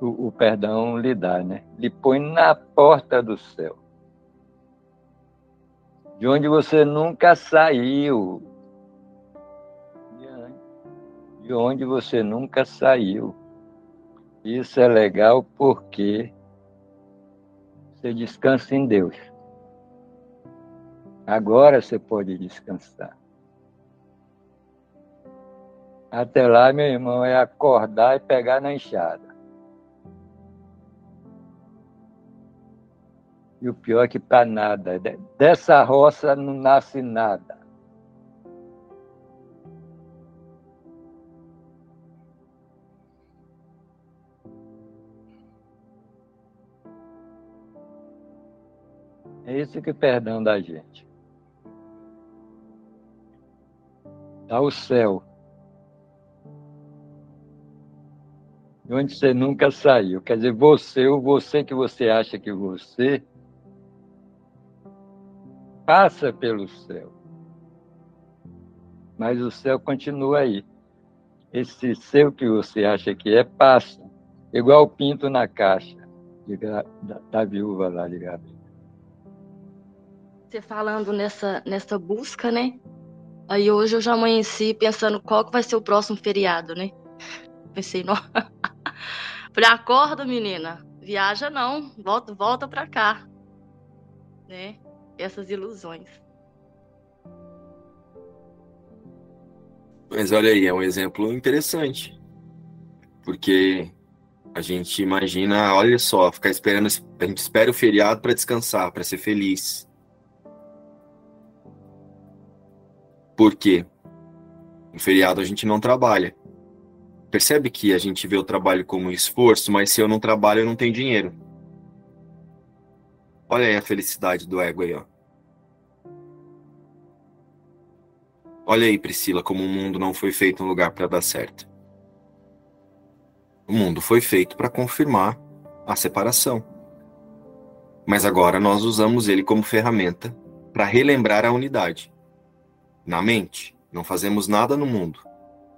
o, o perdão lhe dá, né? Lhe põe na porta do céu. De onde você nunca saiu, de onde você nunca saiu. Isso é legal porque você descansa em Deus. Agora você pode descansar. Até lá, meu irmão, é acordar e pegar na enxada. E o pior é que para nada. Dessa roça não nasce nada. É isso que perdão da gente. Dá o céu. De onde você nunca saiu. Quer dizer, você, o você que você acha que você, passa pelo céu. Mas o céu continua aí. Esse seu que você acha que é, passa. Igual o pinto na caixa da, da viúva lá de Gabriel. Você falando nessa, nessa busca, né? Aí hoje eu já amanheci pensando qual que vai ser o próximo feriado, né? Pensei, não. Falei, acorda, menina. Viaja não, volta, volta pra cá. Né? Essas ilusões. Mas olha aí, é um exemplo interessante. Porque A gente imagina, olha só, ficar esperando, a gente espera o feriado para descansar, para ser feliz. Por quê? No feriado a gente não trabalha. Percebe que a gente vê o trabalho como esforço, mas se eu não trabalho, eu não tenho dinheiro. Olha aí a felicidade do ego aí, ó. Olha aí, Priscila, como o mundo não foi feito um lugar para dar certo. O mundo foi feito para confirmar a separação. Mas agora nós usamos ele como ferramenta para relembrar a unidade. Na mente, não fazemos nada no mundo,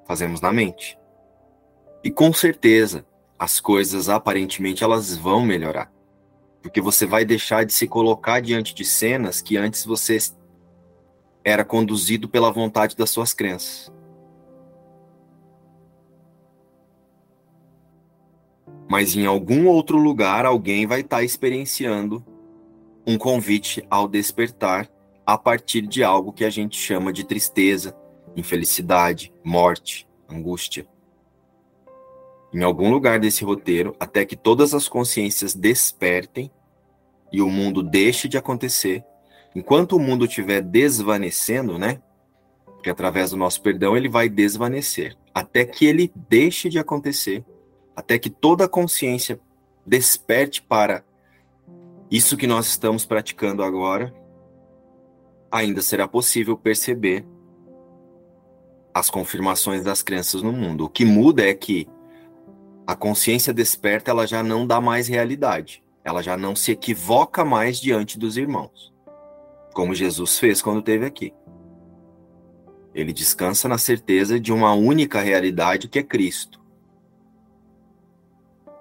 fazemos na mente. E com certeza, as coisas aparentemente elas vão melhorar. Porque você vai deixar de se colocar diante de cenas que antes você era conduzido pela vontade das suas crenças. Mas em algum outro lugar alguém vai estar tá experienciando um convite ao despertar a partir de algo que a gente chama de tristeza, infelicidade, morte, angústia. Em algum lugar desse roteiro, até que todas as consciências despertem e o mundo deixe de acontecer, enquanto o mundo estiver desvanecendo, né? Porque através do nosso perdão ele vai desvanecer, até que ele deixe de acontecer, até que toda a consciência desperte para isso que nós estamos praticando agora, ainda será possível perceber as confirmações das crenças no mundo. O que muda é que a consciência desperta, ela já não dá mais realidade. Ela já não se equivoca mais diante dos irmãos como Jesus fez quando esteve aqui. Ele descansa na certeza de uma única realidade que é Cristo.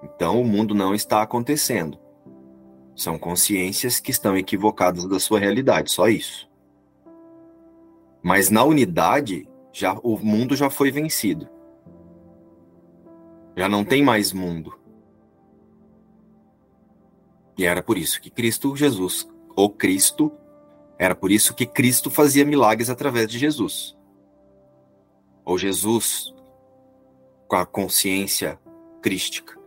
Então o mundo não está acontecendo. São consciências que estão equivocadas da sua realidade, só isso. Mas na unidade, já o mundo já foi vencido. Já não tem mais mundo. E era por isso que Cristo Jesus, o Cristo, era por isso que Cristo fazia milagres através de Jesus. Ou Jesus com a consciência crística.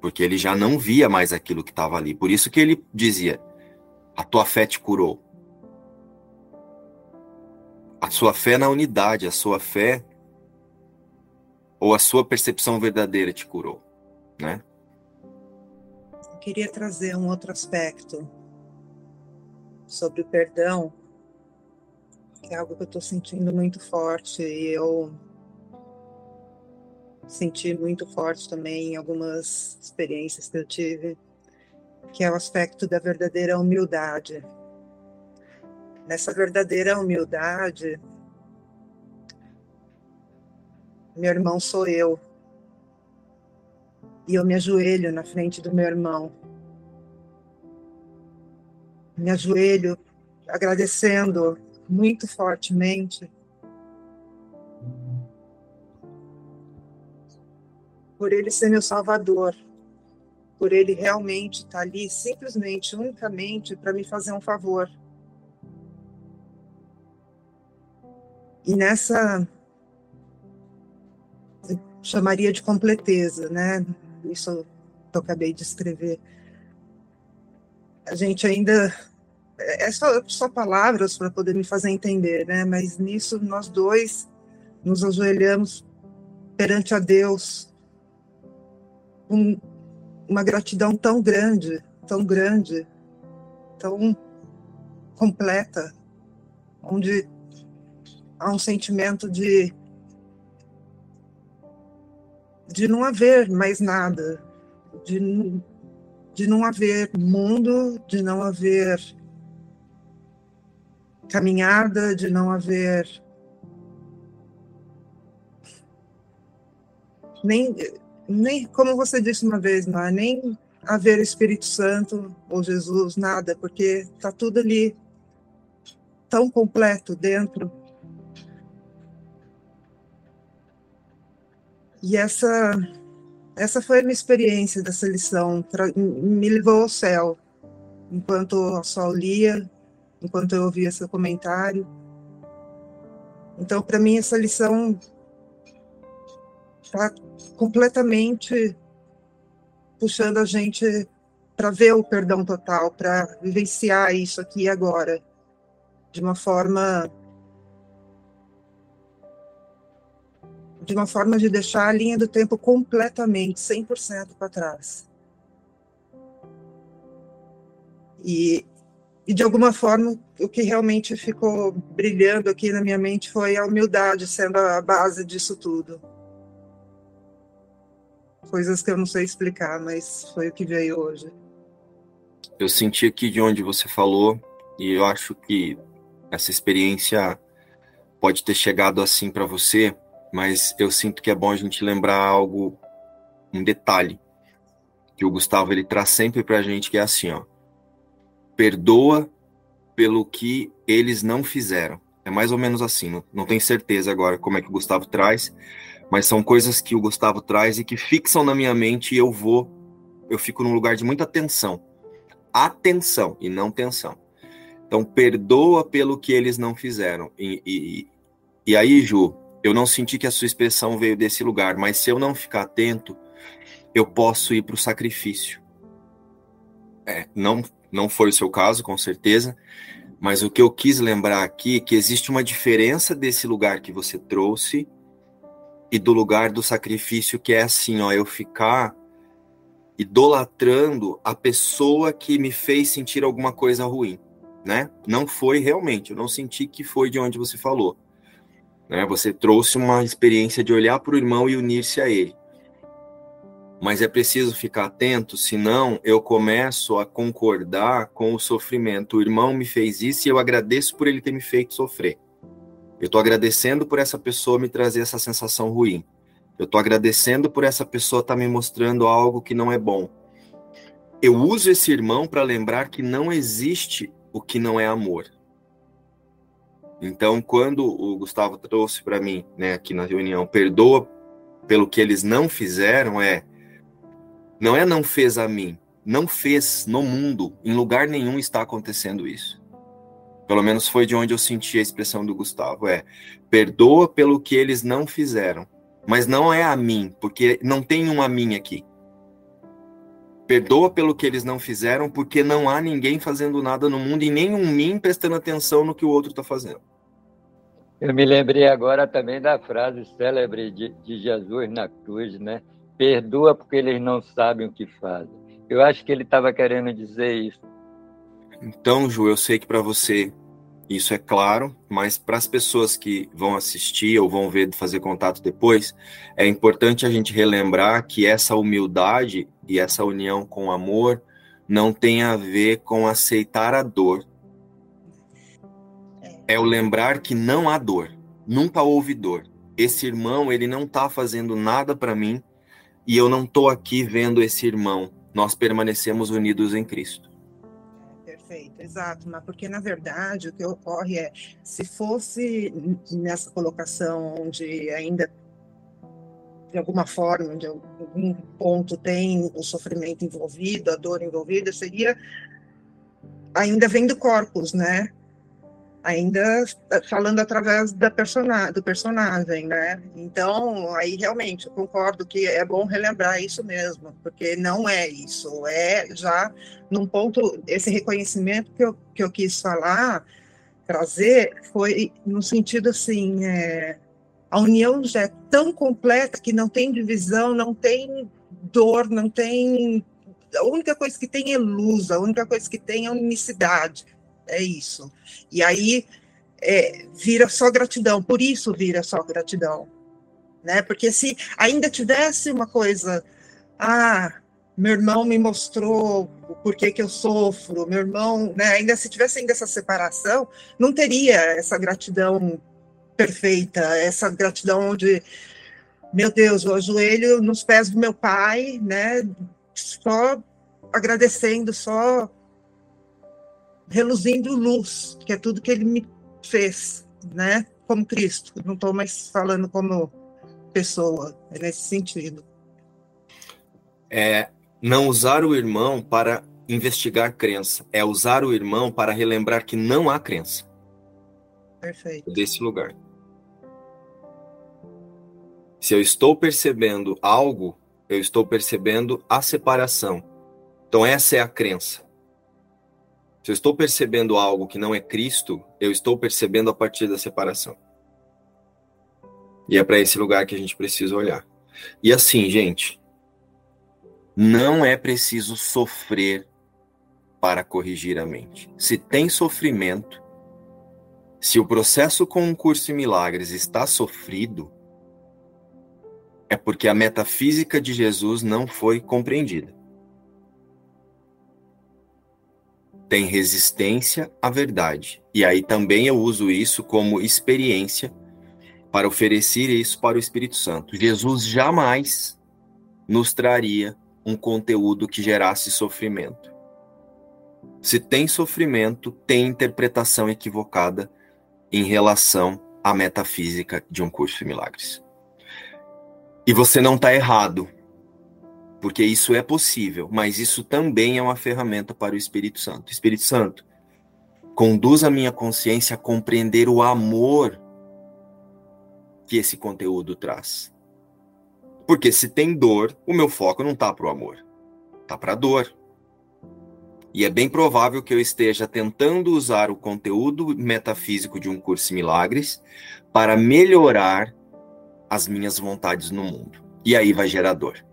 Porque ele já não via mais aquilo que estava ali. Por isso que ele dizia: A tua fé te curou. A sua fé na unidade, a sua fé ou a sua percepção verdadeira te curou, né? queria trazer um outro aspecto sobre o perdão, que é algo que eu estou sentindo muito forte e eu senti muito forte também em algumas experiências que eu tive, que é o aspecto da verdadeira humildade. Nessa verdadeira humildade, meu irmão sou eu, e eu me ajoelho na frente do meu irmão. Me ajoelho agradecendo muito fortemente por ele ser meu salvador, por ele realmente estar ali simplesmente, unicamente para me fazer um favor. E nessa chamaria de completeza, né? isso que eu acabei de escrever. A gente ainda. É só, só palavras para poder me fazer entender, né? Mas nisso nós dois nos ajoelhamos perante a Deus com uma gratidão tão grande, tão grande, tão completa, onde há um sentimento de de não haver mais nada, de, de não haver mundo, de não haver caminhada, de não haver nem, nem como você disse uma vez, não é? Nem haver Espírito Santo ou Jesus, nada, porque está tudo ali tão completo dentro E essa essa foi a minha experiência dessa lição, me levou ao céu, enquanto o sol lia, enquanto eu ouvia seu comentário. Então, para mim, essa lição está completamente puxando a gente para ver o perdão total, para vivenciar isso aqui e agora, de uma forma de uma forma de deixar a linha do tempo completamente, 100% para trás. E, e, de alguma forma, o que realmente ficou brilhando aqui na minha mente foi a humildade sendo a base disso tudo. Coisas que eu não sei explicar, mas foi o que veio hoje. Eu senti aqui de onde você falou, e eu acho que essa experiência pode ter chegado assim para você, mas eu sinto que é bom a gente lembrar algo, um detalhe, que o Gustavo ele traz sempre para a gente, que é assim, ó, perdoa pelo que eles não fizeram. É mais ou menos assim, não, não tenho certeza agora como é que o Gustavo traz, mas são coisas que o Gustavo traz e que fixam na minha mente e eu vou, eu fico num lugar de muita tensão. Atenção e não tensão. Então, perdoa pelo que eles não fizeram. E, e, e aí, Ju, eu não senti que a sua expressão veio desse lugar, mas se eu não ficar atento, eu posso ir para o sacrifício. É, não, não foi o seu caso, com certeza, mas o que eu quis lembrar aqui é que existe uma diferença desse lugar que você trouxe e do lugar do sacrifício, que é assim, ó, eu ficar idolatrando a pessoa que me fez sentir alguma coisa ruim, né? Não foi realmente, eu não senti que foi de onde você falou. Né? Você trouxe uma experiência de olhar para o irmão e unir-se a ele. Mas é preciso ficar atento, senão eu começo a concordar com o sofrimento. O irmão me fez isso e eu agradeço por ele ter me feito sofrer. Eu estou agradecendo por essa pessoa me trazer essa sensação ruim. Eu estou agradecendo por essa pessoa estar tá me mostrando algo que não é bom. Eu uso esse irmão para lembrar que não existe o que não é amor. Então, quando o Gustavo trouxe para mim, né, aqui na reunião, perdoa pelo que eles não fizeram, é não é não fez a mim, não fez no mundo, em lugar nenhum está acontecendo isso. Pelo menos foi de onde eu senti a expressão do Gustavo, é perdoa pelo que eles não fizeram, mas não é a mim, porque não tem um a mim aqui. Perdoa pelo que eles não fizeram, porque não há ninguém fazendo nada no mundo e nem um mim prestando atenção no que o outro está fazendo. Eu me lembrei agora também da frase célebre de, de Jesus na cruz, né? Perdoa porque eles não sabem o que fazem. Eu acho que ele estava querendo dizer isso. Então, Ju, eu sei que para você isso é claro, mas para as pessoas que vão assistir ou vão ver, fazer contato depois, é importante a gente relembrar que essa humildade e essa união com o amor não tem a ver com aceitar a dor. É o lembrar que não há dor, nunca houve dor. Esse irmão, ele não está fazendo nada para mim e eu não estou aqui vendo esse irmão. Nós permanecemos unidos em Cristo. Perfeito, exato, mas porque na verdade o que ocorre é, se fosse nessa colocação onde ainda de alguma forma, de algum ponto tem o sofrimento envolvido, a dor envolvida, seria ainda vem do corpus, né? Ainda falando através da persona, do personagem, né? Então, aí realmente eu concordo que é bom relembrar isso mesmo, porque não é isso, é já num ponto, esse reconhecimento que eu, que eu quis falar, trazer, foi no sentido assim, é, a união já é tão completa que não tem divisão, não tem dor, não tem. A única coisa que tem é luz, a única coisa que tem é unicidade. É isso. E aí é, vira só gratidão, por isso vira só gratidão. Né? Porque se ainda tivesse uma coisa, ah, meu irmão me mostrou por que, que eu sofro, meu irmão, né? ainda se tivesse ainda essa separação, não teria essa gratidão perfeita, essa gratidão de, meu Deus, eu ajoelho nos pés do meu pai, né, só agradecendo, só reluzindo luz, que é tudo que ele me fez, né, como Cristo. Não estou mais falando como pessoa, é nesse sentido. É não usar o irmão para investigar crença, é usar o irmão para relembrar que não há crença. Perfeito. Desse lugar. Se eu estou percebendo algo, eu estou percebendo a separação. Então, essa é a crença. Se eu estou percebendo algo que não é Cristo, eu estou percebendo a partir da separação. E é para esse lugar que a gente precisa olhar. E assim, gente, não é preciso sofrer para corrigir a mente. Se tem sofrimento, se o processo com o curso em milagres está sofrido, é porque a metafísica de Jesus não foi compreendida. Tem resistência à verdade. E aí também eu uso isso como experiência para oferecer isso para o Espírito Santo. Jesus jamais nos traria um conteúdo que gerasse sofrimento. Se tem sofrimento, tem interpretação equivocada em relação à metafísica de um curso de milagres. E você não está errado, porque isso é possível, mas isso também é uma ferramenta para o Espírito Santo. Espírito Santo, conduz a minha consciência a compreender o amor que esse conteúdo traz. Porque se tem dor, o meu foco não está para o amor, está para a dor. E é bem provável que eu esteja tentando usar o conteúdo metafísico de um curso em milagres para melhorar as minhas vontades no mundo. E aí vai gerar dor.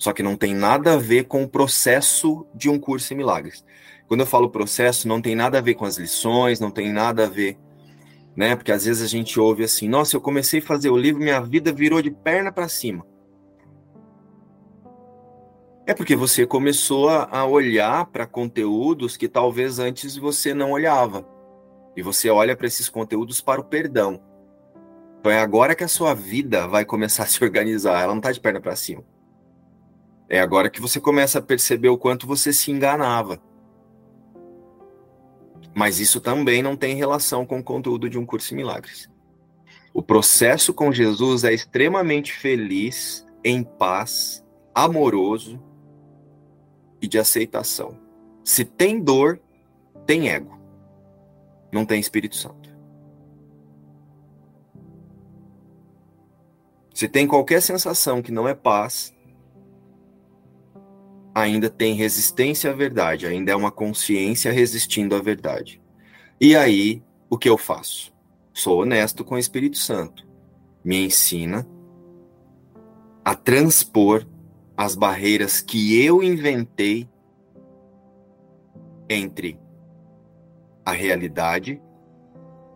Só que não tem nada a ver com o processo de um curso em milagres. Quando eu falo processo, não tem nada a ver com as lições, não tem nada a ver, né? Porque às vezes a gente ouve assim: "Nossa, eu comecei a fazer o livro, minha vida virou de perna para cima". É porque você começou a, olhar para conteúdos que talvez antes você não olhava. E você olha para esses conteúdos para o perdão. Então é agora que a sua vida vai começar a se organizar, ela não está de perna para cima. É agora que você começa a perceber o quanto você se enganava. Mas isso também não tem relação com o conteúdo de um curso em milagres. O processo com Jesus é extremamente feliz, em paz, amoroso e de aceitação. Se tem dor, tem ego. Não tem Espírito Santo. Se tem qualquer sensação que não é paz, ainda tem resistência à verdade, ainda é uma consciência resistindo à verdade. E aí, o que eu faço? Sou honesto com o Espírito Santo. Me ensina a transpor as barreiras que eu inventei entre a realidade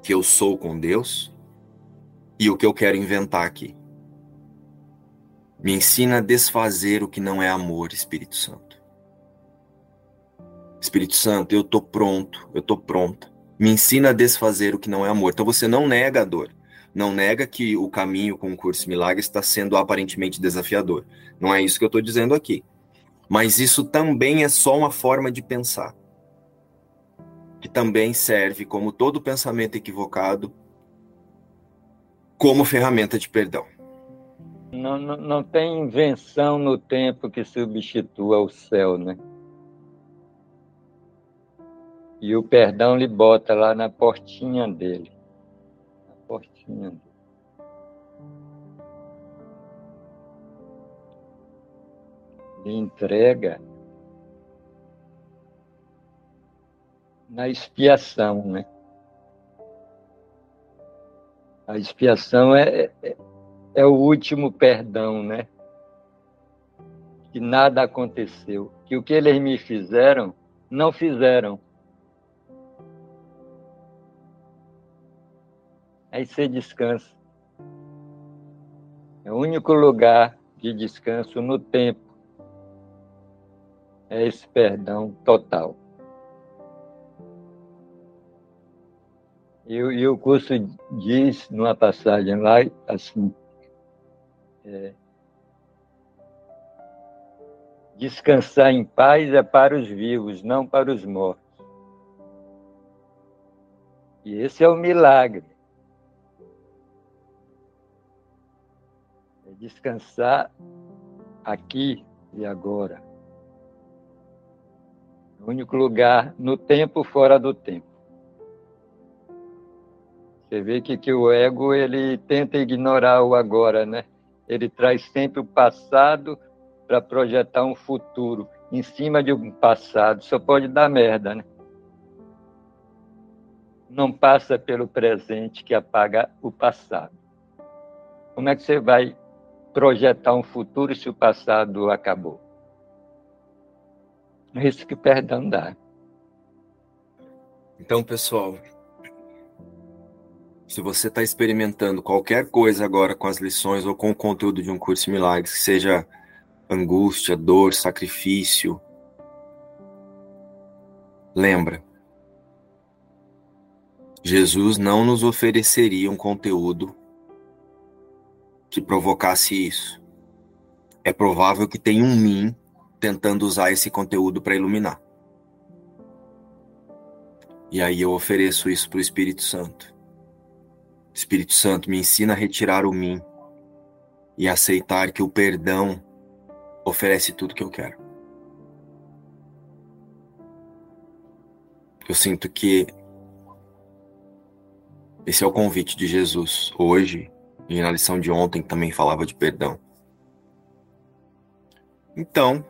que eu sou com Deus e o que eu quero inventar aqui. Me ensina a desfazer o que não é amor, Espírito Santo. Espírito Santo, eu estou pronto, eu estou pronta. Me ensina a desfazer o que não é amor. Então você não nega a dor. Não nega que o caminho com o curso Milagre está sendo aparentemente desafiador. Não é isso que eu estou dizendo aqui. Mas isso também é só uma forma de pensar. Que também serve, como todo pensamento equivocado, como ferramenta de perdão. Não, não, não tem invenção no tempo que substitua o céu, né? E o perdão lhe bota lá na portinha dele. Na portinha dele. Lhe entrega na expiação, né? A expiação é, é é o último perdão, né? Que nada aconteceu, que o que eles me fizeram, não fizeram. Aí você descansa. É o único lugar de descanso no tempo. É esse perdão total. E, e o curso diz, numa passagem lá, assim, é. Descansar em paz é para os vivos, não para os mortos. E esse é o milagre. É descansar aqui e agora. O único lugar no tempo fora do tempo. Você vê que, que o ego ele tenta ignorar o agora, né? Ele traz sempre o passado para projetar um futuro em cima de um passado. Só pode dar merda, né? Não passa pelo presente que apaga o passado. Como é que você vai projetar um futuro se o passado acabou? É isso que perdão dá. Então, pessoal, se você está experimentando qualquer coisa agora com as lições ou com o conteúdo de um curso de milagres, que seja angústia, dor, sacrifício, lembra, Jesus não nos ofereceria um conteúdo que provocasse isso. É provável que tenha um mim tentando usar esse conteúdo para iluminar. E aí eu ofereço isso para o Espírito Santo. Espírito Santo, me ensina a retirar o mim e aceitar que o perdão oferece tudo que eu quero. Eu sinto que esse é o convite de Jesus hoje e na lição de ontem também falava de perdão. Então,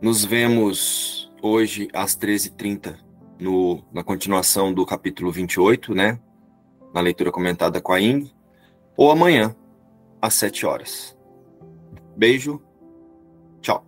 nos vemos hoje às 13h30 no, na continuação do capítulo 28, né? Na leitura comentada com a Ing, ou amanhã às 7 horas. Beijo, tchau.